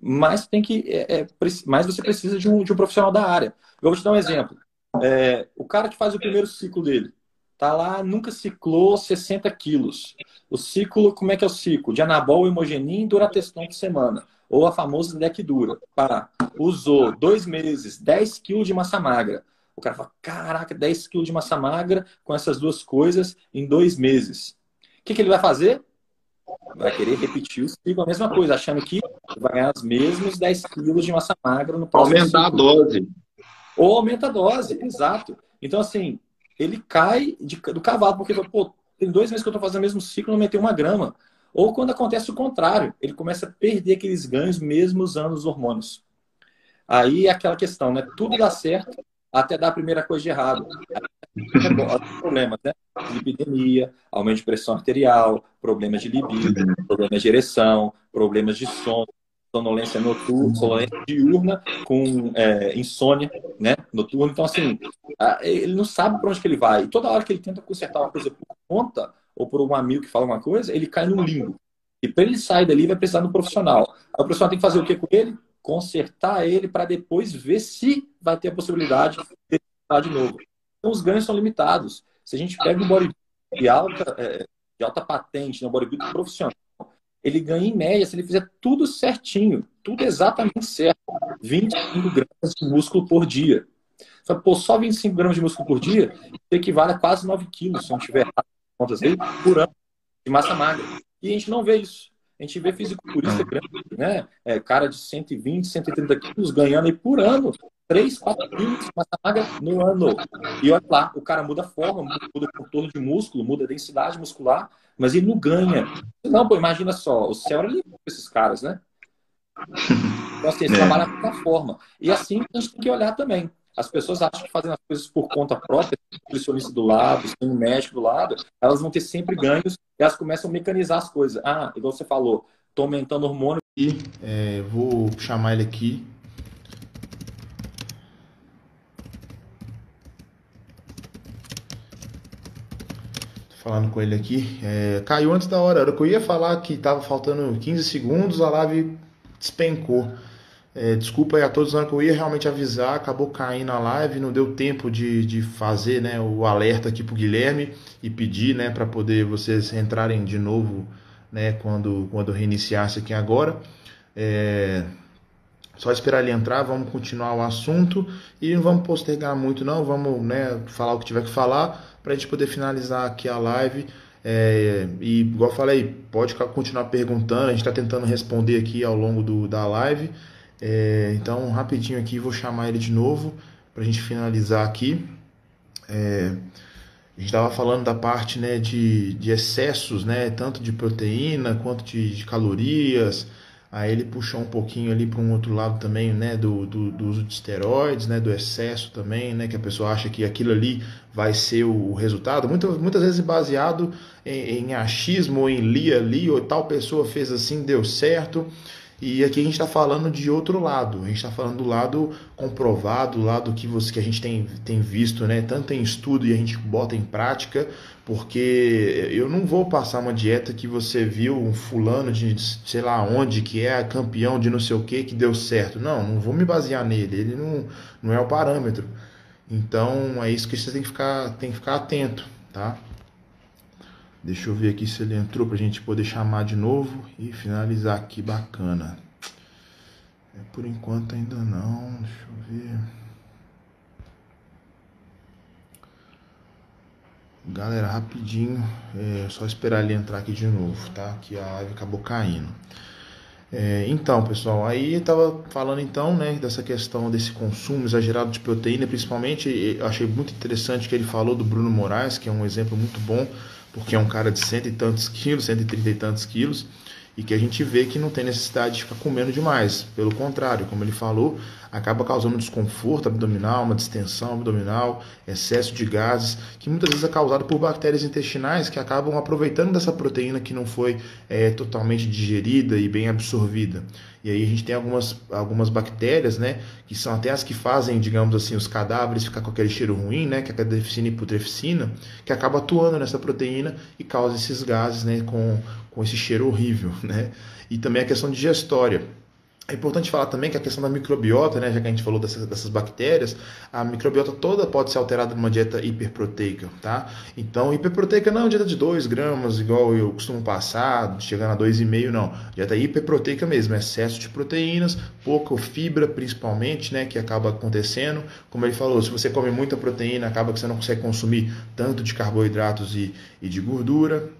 mais tem que é, é, mais você precisa de um, de um profissional da área. Eu vou te dar um exemplo. É, o cara que faz o primeiro ciclo dele, tá lá, nunca ciclou 60 quilos. O ciclo, como é que é o ciclo? De anabol, hemogenin, durateston por semana. Ou a famosa deck dura. Pá, usou dois meses, 10 quilos de massa magra. O cara fala, caraca, 10 quilos de massa magra com essas duas coisas em dois meses. O que, que ele vai fazer? Vai querer repetir o ciclo, a mesma coisa, achando que vai ganhar os mesmos 10 quilos de massa magra no próximo Aumentar ciclo. a dose. Ou aumenta a dose, exato. Então, assim, ele cai de, do cavalo, porque, pô, tem dois meses que eu estou fazendo o mesmo ciclo, não meteu uma grama. Ou quando acontece o contrário, ele começa a perder aqueles ganhos mesmo usando os hormônios. Aí é aquela questão, né? Tudo dá certo até dar a primeira coisa de errado. problemas, né? Lipidemia, aumento de pressão arterial, problemas de libido, problemas de ereção, problemas de sono, sonolência noturna, sonolência diurna com é, insônia, né? Noturna. Então, assim, ele não sabe para onde que ele vai. E toda hora que ele tenta consertar uma coisa por conta ou por um amigo que fala uma coisa, ele cai no limbo. E para ele sair dali, vai precisar de um profissional. Aí o profissional tem que fazer o que com ele? Consertar ele para depois ver se vai ter a possibilidade de estar de novo. Então, os ganhos são limitados. Se a gente pega um bodybuilder de alta, é, de alta patente, né, um bodybuilder profissional, ele ganha em média, se ele fizer tudo certinho, tudo exatamente certo, 25 gramas de músculo por dia. Só, pô, só 25 gramas de músculo por dia equivale a quase 9 quilos, se não tiver contas aí, por ano de massa magra. E a gente não vê isso. A gente vê fisiculturista grande, né? É, cara de 120, 130 quilos ganhando aí por ano 3, 4 quilos de massa magra no ano. E olha lá, o cara muda a forma, muda o contorno de músculo, muda a densidade muscular, mas ele não ganha. Não, pô, imagina só, o céu era limpo com esses caras, né? Então, assim, eles (laughs) é. trabalham da forma. E assim a gente tem que olhar também. As pessoas acham que fazendo as coisas por conta própria, nutricionista do lado, sem um médico do lado, elas vão ter sempre ganhos e elas começam a mecanizar as coisas. Ah, igual você falou, estou aumentando o hormônio. E é, vou chamar ele aqui. Tô falando com ele aqui. É, caiu antes da hora. A hora que eu ia falar que estava faltando 15 segundos, a live despencou. É, desculpa aí a todos, que eu ia realmente avisar, acabou caindo na live, não deu tempo de, de fazer né, o alerta aqui pro Guilherme e pedir né, para poder vocês entrarem de novo né, quando, quando reiniciasse aqui agora. É, só esperar ele entrar, vamos continuar o assunto e não vamos postergar muito não, vamos né, falar o que tiver que falar para a gente poder finalizar aqui a live. É, e igual eu falei, pode continuar perguntando, a gente está tentando responder aqui ao longo do, da live. É, então, rapidinho aqui, vou chamar ele de novo para a gente finalizar aqui. É, a gente estava falando da parte né, de, de excessos, né, tanto de proteína quanto de, de calorias. Aí ele puxou um pouquinho ali para um outro lado também, né, do, do, do, uso de esteroides, né, do excesso também, né, que a pessoa acha que aquilo ali vai ser o, resultado. Muitas, muitas vezes baseado em, em achismo ou em li ali, ou tal pessoa fez assim, deu certo. E aqui a gente está falando de outro lado, a gente está falando do lado comprovado, do lado que, você, que a gente tem, tem visto, né? tanto em estudo e a gente bota em prática, porque eu não vou passar uma dieta que você viu um fulano de sei lá onde, que é campeão de não sei o que, que deu certo. Não, não vou me basear nele, ele não, não é o parâmetro. Então é isso que você tem que ficar, tem que ficar atento, tá? Deixa eu ver aqui se ele entrou para a gente poder chamar de novo e finalizar aqui bacana. É, por enquanto ainda não. Deixa eu ver. Galera, rapidinho, é só esperar ele entrar aqui de novo, tá? Que a live acabou caindo. É, então, pessoal, aí eu tava falando então, né, dessa questão desse consumo exagerado de proteína, principalmente, achei muito interessante que ele falou do Bruno Moraes, que é um exemplo muito bom porque é um cara de cento e tantos quilos, cento e trinta e tantos quilos, e que a gente vê que não tem necessidade de ficar comendo demais. Pelo contrário, como ele falou, acaba causando desconforto abdominal, uma distensão abdominal, excesso de gases, que muitas vezes é causado por bactérias intestinais que acabam aproveitando dessa proteína que não foi é, totalmente digerida e bem absorvida. E aí a gente tem algumas, algumas bactérias, né, que são até as que fazem, digamos assim, os cadáveres ficar com aquele cheiro ruim, né, que é a cadeficina e putreficina, que acaba atuando nessa proteína e causa esses gases, né, com, com esse cheiro horrível, né. E também a questão digestória. É importante falar também que a questão da microbiota, né, já que a gente falou dessas, dessas, bactérias, a microbiota toda pode ser alterada numa dieta hiperproteica, tá? Então, hiperproteica não é uma dieta de 2 gramas, igual eu costumo passar, chegando a 2,5, não. Dieta hiperproteica mesmo, excesso de proteínas, pouca fibra principalmente, né, que acaba acontecendo. Como ele falou, se você come muita proteína, acaba que você não consegue consumir tanto de carboidratos e, e de gordura.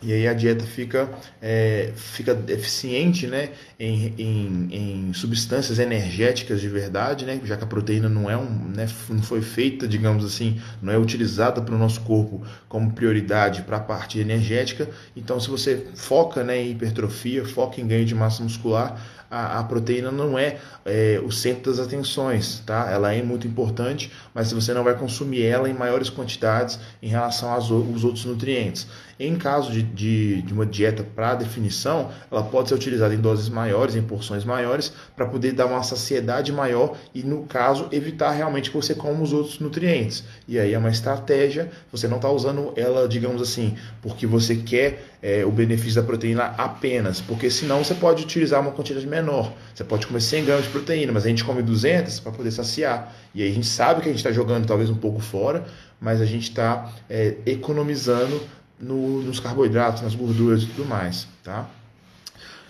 E aí a dieta fica, é, fica deficiente né, em, em, em, substâncias energéticas de verdade, né, já que a proteína não, é um, né, não foi feita, digamos assim, não é utilizada para o nosso corpo como prioridade para a parte energética. Então, se você foca né, em hipertrofia, foca em ganho de massa muscular, a, a proteína não é, é, o centro das atenções, tá? Ela é muito importante, mas você não vai consumir ela em maiores quantidades em relação aos, outros nutrientes. Em caso de, de, de uma dieta para definição, ela pode ser utilizada em doses maiores, em porções maiores, para poder dar uma saciedade maior e, no caso, evitar realmente que você coma os outros nutrientes. E aí é uma estratégia, você não está usando ela, digamos assim, porque você quer é, o benefício da proteína apenas, porque senão você pode utilizar uma quantidade menor. Você pode comer 100 gramas de proteína, mas a gente come 200 para poder saciar. E aí a gente sabe que a gente está jogando talvez um pouco fora, mas a gente está é, economizando no, nos carboidratos, nas gorduras e tudo mais, tá?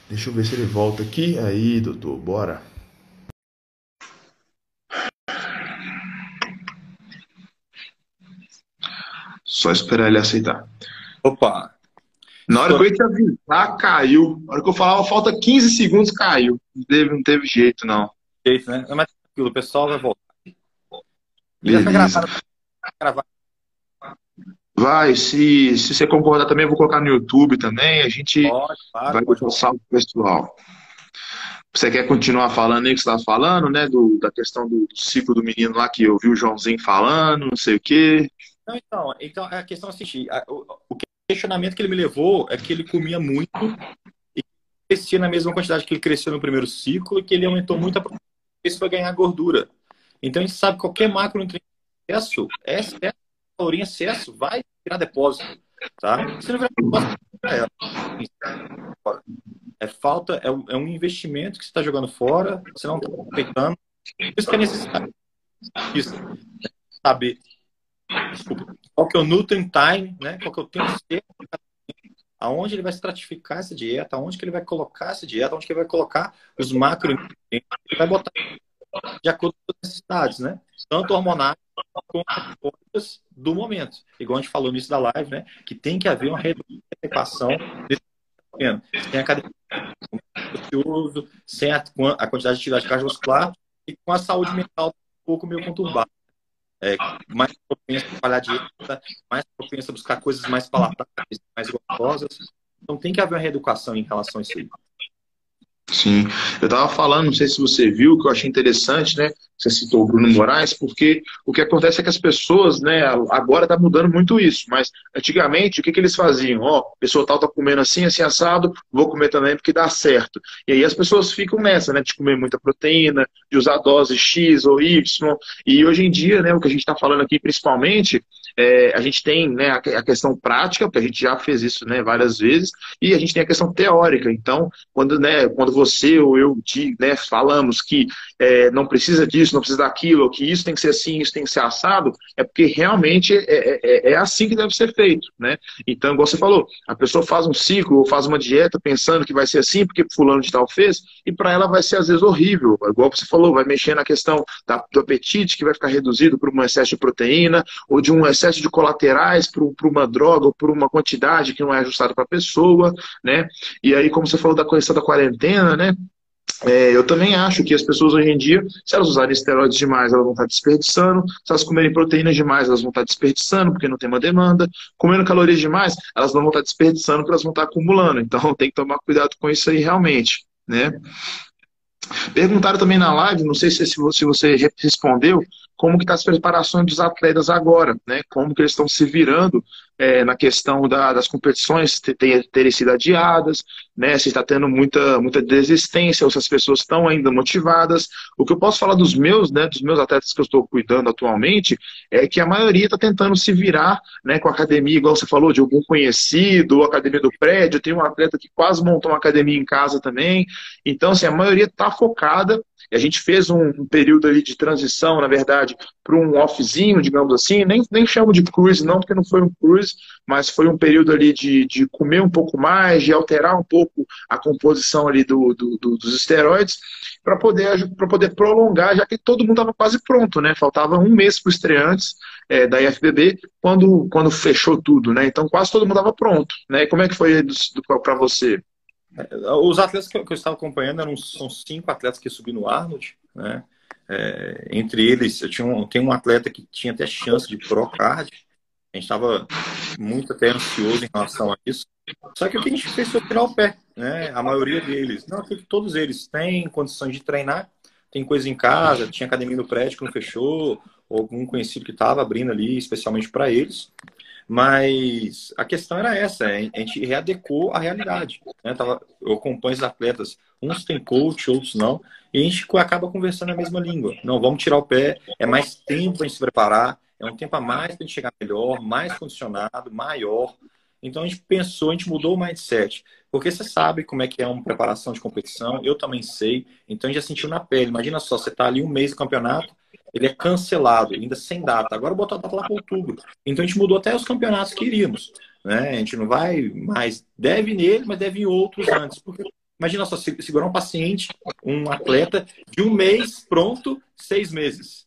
Deixa eu ver se ele volta aqui. Aí, doutor, bora. Só esperar ele aceitar. Opa! Na hora que eu ia te avisar, caiu. Na hora que eu falava, falta 15 segundos, caiu. Não teve, não teve jeito, não. Jeito, né? Mas tranquilo, o pessoal vai voltar. Beleza. Vai, se, se você concordar também, eu vou colocar no YouTube também. A gente pode, claro, vai pode. passar o pessoal. Você quer continuar falando aí que você estava falando, né? Do, da questão do, do, ciclo do menino lá que eu vi o Joãozinho falando, não sei o quê. Não, então, então a questão é assistir. O, o questionamento que ele me levou é que ele comia muito e crescia na mesma quantidade que ele cresceu no primeiro ciclo e que ele aumentou muito a isso vai ganhar gordura. Então a gente sabe que qualquer macronutriente excesso, excesso, caloria em excesso, vai virar depósito. Tá? Se não virar depósito, é, é falta, é, é um investimento que você está jogando fora, você não está aproveitando. Por isso que é necessário isso, saber desculpa, qual que é o nutrient time, né? qual que é o tempo certo aonde ele vai estratificar essa dieta, aonde que ele vai colocar essa dieta, aonde que ele vai colocar os macronutrientes, ele vai botar de acordo com as necessidades, né? Tanto hormonais quanto do momento. Igual a gente falou no início da live, né? Que tem que haver uma reeducação sem academia, sem a, a quantidade de atividade cardiovascular e com a saúde mental um pouco meio conturbada. É, mais propensa a falhar dieta, mais propensa a buscar coisas mais palatáveis, mais gostosas. Então tem que haver uma reeducação em relação a isso aí. Sim, eu estava falando, não sei se você viu, que eu achei interessante, né? Você citou o Bruno Moraes, porque o que acontece é que as pessoas, né, agora está mudando muito isso, mas antigamente o que, que eles faziam? Ó, oh, pessoa tal está comendo assim, assim, assado, vou comer também porque dá certo. E aí as pessoas ficam nessa, né, de comer muita proteína, de usar dose X ou Y, e hoje em dia, né, o que a gente está falando aqui principalmente, é, a gente tem né, a questão prática, porque a gente já fez isso né, várias vezes, e a gente tem a questão teórica. Então, quando, né, quando você ou eu né, falamos que é, não precisa disso, não precisa daquilo, ou que isso tem que ser assim, isso tem que ser assado, é porque realmente é, é, é, é assim que deve ser feito. Né? Então, igual você falou, a pessoa faz um ciclo ou faz uma dieta pensando que vai ser assim, porque fulano de tal fez, e para ela vai ser às vezes horrível. Igual você falou, vai mexer na questão da, do apetite, que vai ficar reduzido por um excesso de proteína, ou de um excesso de colaterais por uma droga, ou por uma quantidade que não é ajustada para a pessoa, né? E aí, como você falou da questão da quarentena, né? É, eu também acho que as pessoas hoje em dia, se elas usarem esteroides demais, elas vão estar desperdiçando. Se elas comerem proteínas demais, elas vão estar desperdiçando, porque não tem uma demanda. Comendo calorias demais, elas não vão estar desperdiçando, porque elas vão estar acumulando. Então (laughs) tem que tomar cuidado com isso aí realmente. Né? Perguntaram também na live, não sei se, se você respondeu, como que está as preparações dos atletas agora, né? Como que eles estão se virando é, na questão da, das competições terem, terem sido adiadas, né? Se está tendo muita, muita desistência, ou se as pessoas estão ainda motivadas. O que eu posso falar dos meus, né? Dos meus atletas que eu estou cuidando atualmente, é que a maioria está tentando se virar, né? Com a academia, igual você falou, de algum conhecido, academia do prédio. Tem um atleta que quase montou uma academia em casa também. Então, assim, a maioria está focada e a gente fez um, um, período ali de transição, na verdade, para um offzinho, digamos assim. Nem, nem chamo de cruise, não, porque não foi um cruise, mas foi um período ali de, de comer um pouco mais, de alterar um pouco a composição ali do, do, do dos esteroides, para poder, poder prolongar, já que todo mundo estava quase pronto, né? Faltava um mês para os estreantes é, da IFBB quando, quando fechou tudo, né? Então quase todo mundo estava pronto, né? E como é que foi para você? Os atletas que eu, que eu, estava acompanhando eram são cinco atletas que subiram no Arnold, né? É, entre eles, eu tinha um, tem um atleta que tinha até chance de pro card. A gente estava muito até ansioso em relação a isso. Só que o que a gente fez foi tirar o pé, né? A maioria deles, não, todos eles têm condições de treinar, tem coisa em casa, tinha academia no prédio que não fechou, ou algum conhecido que estava abrindo ali especialmente para eles. Mas a questão era essa, a gente readecou a realidade. Né? Eu acompanho os atletas, uns têm coach, outros não, e a gente acaba conversando a mesma língua. Não, vamos tirar o pé, é mais tempo para se preparar, é um tempo a mais para a gente chegar melhor, mais condicionado, maior. Então a gente pensou, a gente mudou o mindset. Porque você sabe como é que é uma preparação de competição, eu também sei, então a gente já sentiu na pele. Imagina só, você está ali um mês do campeonato, ele é cancelado, ainda sem data. Agora botou a data lá para outubro. Então a gente mudou até os campeonatos que iríamos. Né? A gente não vai mais. Deve nele, mas deve em outros antes. Porque imagina só, segurar um paciente, um atleta, de um mês pronto, seis meses.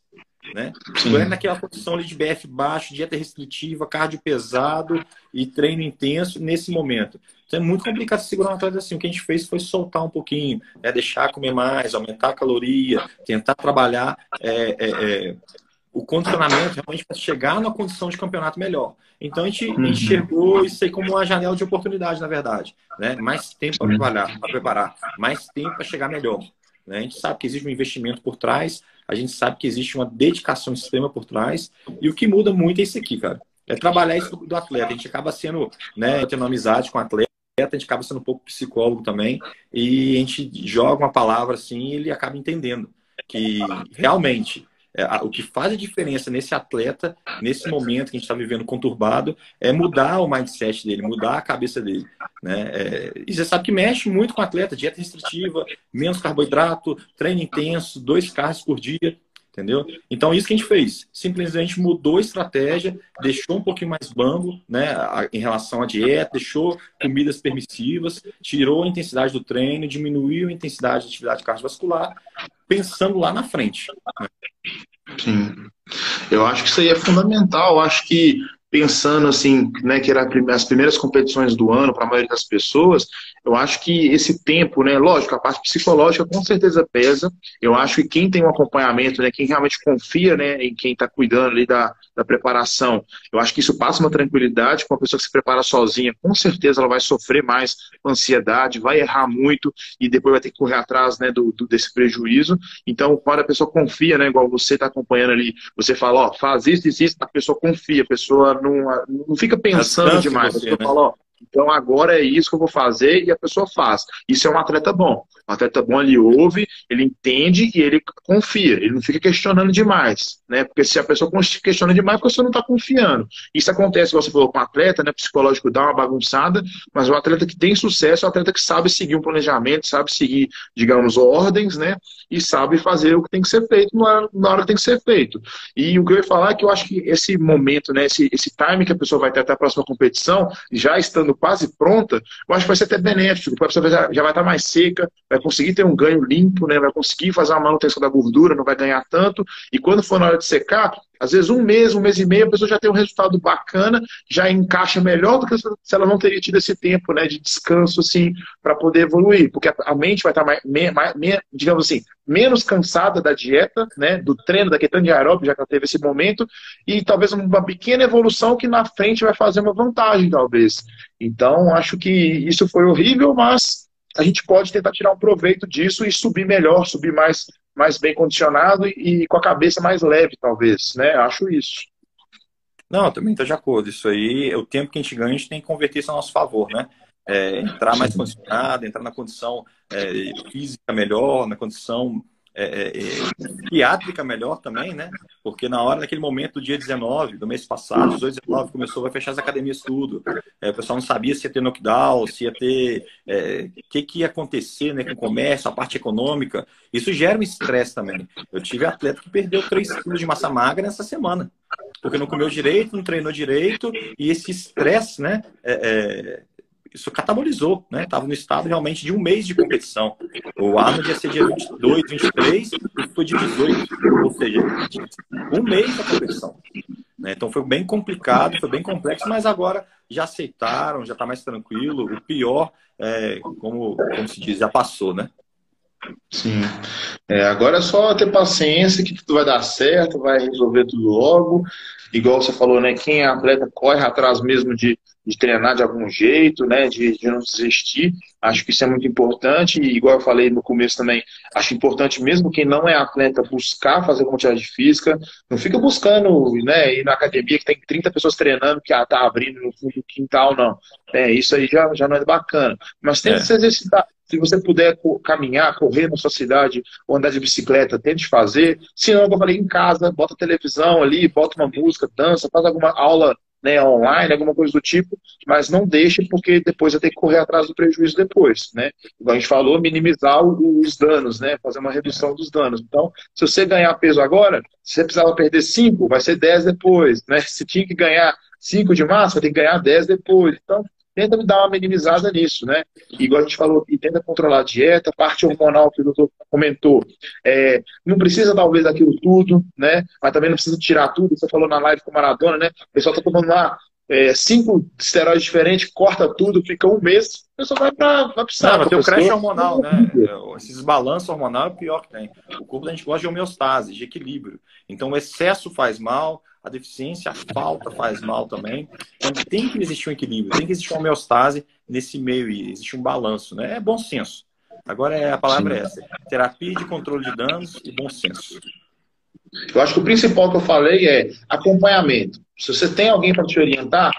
né? Segurando naquela condição ali de BF baixo, dieta restritiva, cardio pesado e treino intenso nesse momento. Então é muito complicado segurar um atleta assim. O que a gente fez foi soltar um pouquinho, né? deixar comer mais, aumentar a caloria, tentar trabalhar é, é, é, o condicionamento realmente para chegar numa condição de campeonato melhor. Então a gente uhum. enxergou isso aí como uma janela de oportunidade, na verdade. Né? Mais tempo para preparar, preparar, mais tempo para chegar melhor. Né? A gente sabe que existe um investimento por trás, a gente sabe que existe uma dedicação extrema por trás, e o que muda muito é isso aqui, cara. É trabalhar isso do atleta. A gente acaba sendo, né, tendo amizade com o atleta, a gente acaba sendo um pouco psicólogo também, e a gente joga uma palavra assim e ele acaba entendendo que realmente é, o que faz a diferença nesse atleta, nesse momento que a gente está vivendo conturbado, é mudar o mindset dele, mudar a cabeça dele. Né? É, e você sabe que mexe muito com o atleta, dieta restritiva, menos carboidrato, treino intenso, dois carros por dia. Entendeu? Então, isso que a gente fez. Simplesmente mudou a estratégia, deixou um pouquinho mais bambo né, em relação à dieta, deixou comidas permissivas, tirou a intensidade do treino, diminuiu a intensidade de atividade cardiovascular, pensando lá na frente. Né? Sim. Eu acho que isso aí é fundamental. Eu acho que pensando assim, né, que era as primeiras competições do ano para a maioria das pessoas, eu acho que esse tempo, né, lógico, a parte psicológica com certeza pesa. Eu acho que quem tem um acompanhamento, né, quem realmente confia, né, em quem está cuidando ali da, da preparação, eu acho que isso passa uma tranquilidade com uma pessoa que se prepara sozinha, com certeza ela vai sofrer mais ansiedade, vai errar muito e depois vai ter que correr atrás, né, do, do desse prejuízo. Então, quando a pessoa confia, né, igual você está acompanhando ali, você fala, ó, faz isso, isso, isso, a pessoa confia, a pessoa não, não fica pensando demais. Você, a pessoa né? fala, ó, então agora é isso que eu vou fazer e a pessoa faz. Isso é um atleta bom. Um atleta bom ele ouve, ele entende e ele confia. Ele não fica questionando demais, né? Porque se a pessoa questiona demais, a pessoa não está confiando. Isso acontece, você falou, com o atleta, né? Psicológico dá uma bagunçada, mas o atleta que tem sucesso é o atleta que sabe seguir um planejamento, sabe seguir, digamos, ordens, né? E sabe fazer o que tem que ser feito na hora que tem que ser feito. E o que eu ia falar é que eu acho que esse momento, né? Esse, esse time que a pessoa vai ter até a próxima competição, já estando quase pronta, eu acho que vai ser até benéfico, porque a pessoa já, já vai estar mais seca, vai conseguir ter um ganho limpo, né? vai conseguir fazer uma manutenção da gordura, não vai ganhar tanto, e quando for na hora de secar, às vezes um mês, um mês e meio, a pessoa já tem um resultado bacana, já encaixa melhor do que se ela não teria tido esse tempo né, de descanso assim, para poder evoluir, porque a mente vai estar mais, mais, mais, digamos assim, menos cansada da dieta, né, do treino, da questão de aeróbico, já que ela teve esse momento, e talvez uma pequena evolução que na frente vai fazer uma vantagem, talvez. Então, acho que isso foi horrível, mas a gente pode tentar tirar um proveito disso e subir melhor, subir mais mais bem condicionado e, com a cabeça mais leve, talvez, né? Acho isso. Não, também estou de acordo. Isso aí, o tempo que a gente ganha, a gente tem que converter isso a nosso favor, né? É, entrar mais condicionado, entrar na condição é, física melhor, na condição é, é, é, psiquiátrica melhor também, né? Porque na hora, naquele momento do dia 19, do mês passado, 18, 19, começou, vai fechar as academias tudo. É, o pessoal não sabia se ia ter knockdown, se ia ter. O é, que, que ia acontecer né, com o comércio, a parte econômica. Isso gera um estresse também. Eu tive atleta que perdeu 3 quilos de massa magra nessa semana. Porque não comeu direito, não treinou direito, e esse estresse, né? É, isso catabolizou, né? Estava no estado realmente de um mês de competição. O Arnold ia ser dia 22, 23, e foi de 18, ou seja, um mês da competição. Né? Então foi bem complicado, foi bem complexo, mas agora já aceitaram, já está mais tranquilo. O pior, é, como, como se diz, já passou, né? Sim. É, agora é só ter paciência que tudo vai dar certo, vai resolver tudo logo. Igual você falou, né? Quem é atleta corre atrás mesmo de de treinar de algum jeito, né, de, de, não desistir. Acho que isso é muito importante e, igual eu falei no começo também, acho importante mesmo quem não é atleta buscar fazer quantidade física. Não fica buscando né, ir na academia que tem 30 pessoas treinando que está abrindo no fundo do quintal, não. É, isso aí já, já não é bacana. Mas tente é. se exercitar. Se você puder caminhar, correr na sua cidade ou andar de bicicleta, tente fazer. Se não, como eu falei, em casa, bota a televisão ali, bota uma música, dança, faz alguma aula né, online, alguma coisa do tipo, mas não deixe porque depois vai ter que correr atrás do prejuízo depois, né? Como a gente falou, minimizar os danos, né? Fazer uma redução dos danos. Então, se você ganhar peso agora, se você precisava perder 5, vai ser 10 depois, né? Se tinha que ganhar 5 de massa, vai ter que ganhar 10 depois. Então, tenta dar uma minimizada nisso, né? Igual a gente falou, e tenta controlar a dieta, parte hormonal que o doutor comentou. É, não precisa, talvez, daquilo tudo, né? Mas também não precisa tirar tudo. Você falou na live com o Maradona, né? O pessoal tá tomando lá é, cinco esteroides diferentes, corta tudo, fica um mês, a pessoa vai para vai pro saco. Não, tem o crash hormonal, né? Esses desbalanço hormonal é o pior que tem. O corpo da gente gosta de homeostase, de equilíbrio. Então o excesso faz mal, a deficiência, a falta faz mal também. Então tem que existir um equilíbrio, tem que existir uma homeostase nesse meio e existe um balanço, né? É bom senso. Agora é, a palavra Sim. é essa: terapia de controle de danos e bom senso. Eu acho que o principal que eu falei é acompanhamento. Se você tem alguém para te orientar,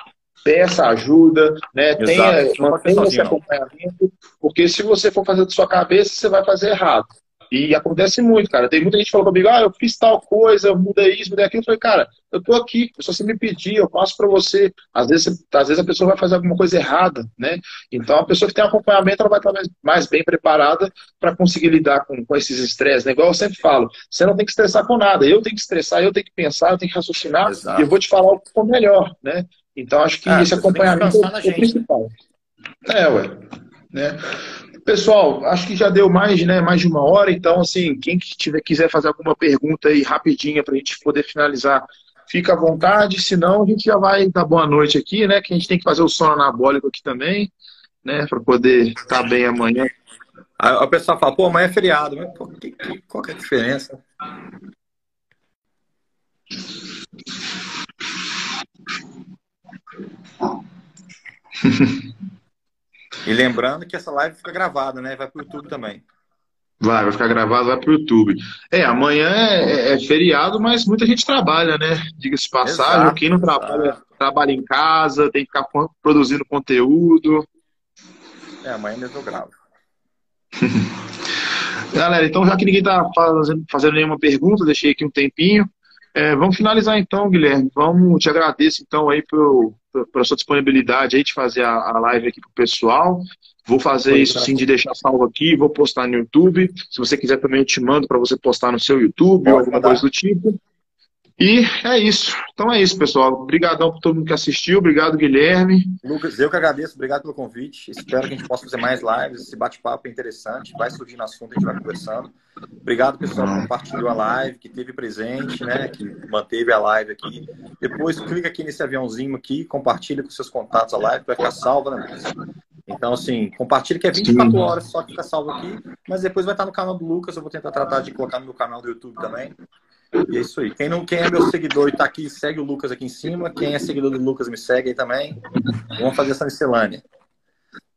peça ajuda, né? Tenha, mantenha esse acompanhamento, porque se você for fazer de sua cabeça, você vai fazer errado. E acontece muito, cara. Tem muita gente que falou comigo, ah, eu fiz tal coisa, eu mudei isso, mudei aquilo. Eu falei, cara, eu tô aqui, é só você me pedir, eu passo para você. Às vezes, às vezes a pessoa vai fazer alguma coisa errada, né? Então a pessoa que tem acompanhamento, ela vai estar mais, mais bem preparada para conseguir lidar com, com esses estresses, né? Igual eu sempre falo, você não tem que estressar com nada. Eu tenho que estressar, eu tenho que pensar, eu tenho que raciocinar Exato. e eu vou te falar o que for melhor, né? Então acho que ah, esse acompanhamento é o principal. É, ué. Né? Pessoal, acho que já deu mais, né, mais de uma hora, então, assim, quem tiver, quiser fazer alguma pergunta aí rapidinha para a gente poder finalizar, fica à vontade, senão a gente já vai dar boa noite aqui, né, que a gente tem que fazer o sono anabólico aqui também, né, para poder estar tá bem amanhã. Aí o pessoal fala, pô, amanhã é feriado, mas pô, que, qual que é a diferença? (laughs) E lembrando que essa live fica gravada, né? Vai para o YouTube também. Vai, vai ficar gravado, vai para o YouTube. É, amanhã é, é, é, feriado, mas muita gente trabalha, né? Diga-se passagem, exato, quem não trabalha, exato. trabalha em casa, tem que ficar produzindo conteúdo. É, amanhã mesmo eu gravo. (laughs) Galera, então já que ninguém está fazendo, fazendo nenhuma pergunta, deixei aqui um tempinho. É, vamos finalizar então, Guilherme. Vamos, te agradeço então aí por, pela sua disponibilidade aí de fazer a, a live aqui pro pessoal. Vou fazer isso sim de deixar salvo aqui, vou postar no YouTube. Se você quiser também eu te mando para você postar no seu YouTube ou alguma coisa do tipo. E é isso. Então é isso, pessoal. Obrigadão por todo mundo que assistiu. Obrigado, Guilherme. Lucas, eu que agradeço. Obrigado pelo convite. Espero que a gente possa fazer mais lives. Esse bate-papo é interessante. Vai surgir no assunto, a gente vai conversando. Obrigado, pessoal, que compartilhou a live, que teve presente, né? Que manteve a live aqui. Depois clica aqui nesse aviãozinho aqui, compartilha com seus contatos a live, vai ficar salva, né, Então, assim, compartilha que é 24 Sim. horas só que fica salvo aqui, mas depois vai estar no canal do Lucas. Eu vou tentar tratar de colocar no meu canal do YouTube também. E é isso aí. Quem, não, quem é meu seguidor e tá aqui, segue o Lucas aqui em cima. Quem é seguidor do Lucas, me segue aí também. Vamos fazer essa miscelânea.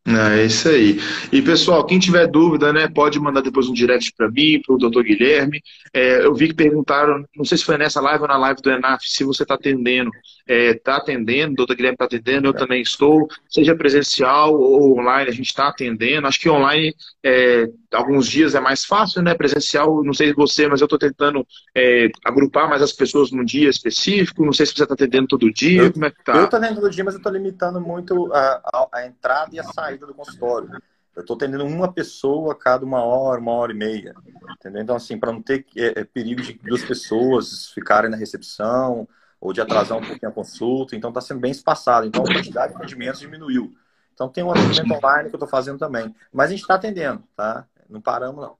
É isso aí. E pessoal, quem tiver dúvida, né, pode mandar depois um direct para mim, para o doutor Guilherme. É, eu vi que perguntaram, não sei se foi nessa live ou na live do Enaf, se você está atendendo. Está é, tá atendendo, o doutor Guilherme está atendendo, eu é. também estou, seja presencial ou online, a gente está atendendo. Acho que online, é, alguns dias é mais fácil, né? Presencial, não sei você, mas eu estou tentando é, agrupar mais as pessoas num dia específico. Não sei se você está atendendo todo dia, eu, como é que tá? Eu estou atendendo todo dia, mas eu estou limitando muito a, a, a entrada e a saída saída do consultório. Eu estou atendendo uma pessoa a cada uma hora, uma hora e meia. Entendeu? Então, assim, para não ter é, é, perigo de duas pessoas ficarem na recepção ou de atrasar um pouquinho a consulta. Então, está sendo bem espaçado. Então, a quantidade de atendimentos diminuiu. Então, tem um atendimento online que eu estou fazendo também. Mas a gente está atendendo, tá? Não paramos, não.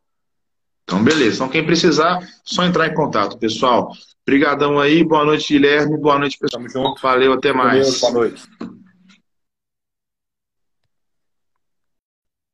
Então, beleza. Então, quem precisar, só entrar em contato, pessoal. Obrigadão aí. Boa noite, Guilherme. Boa noite, pessoal. Tamo junto. Valeu, até mais. Boa noite.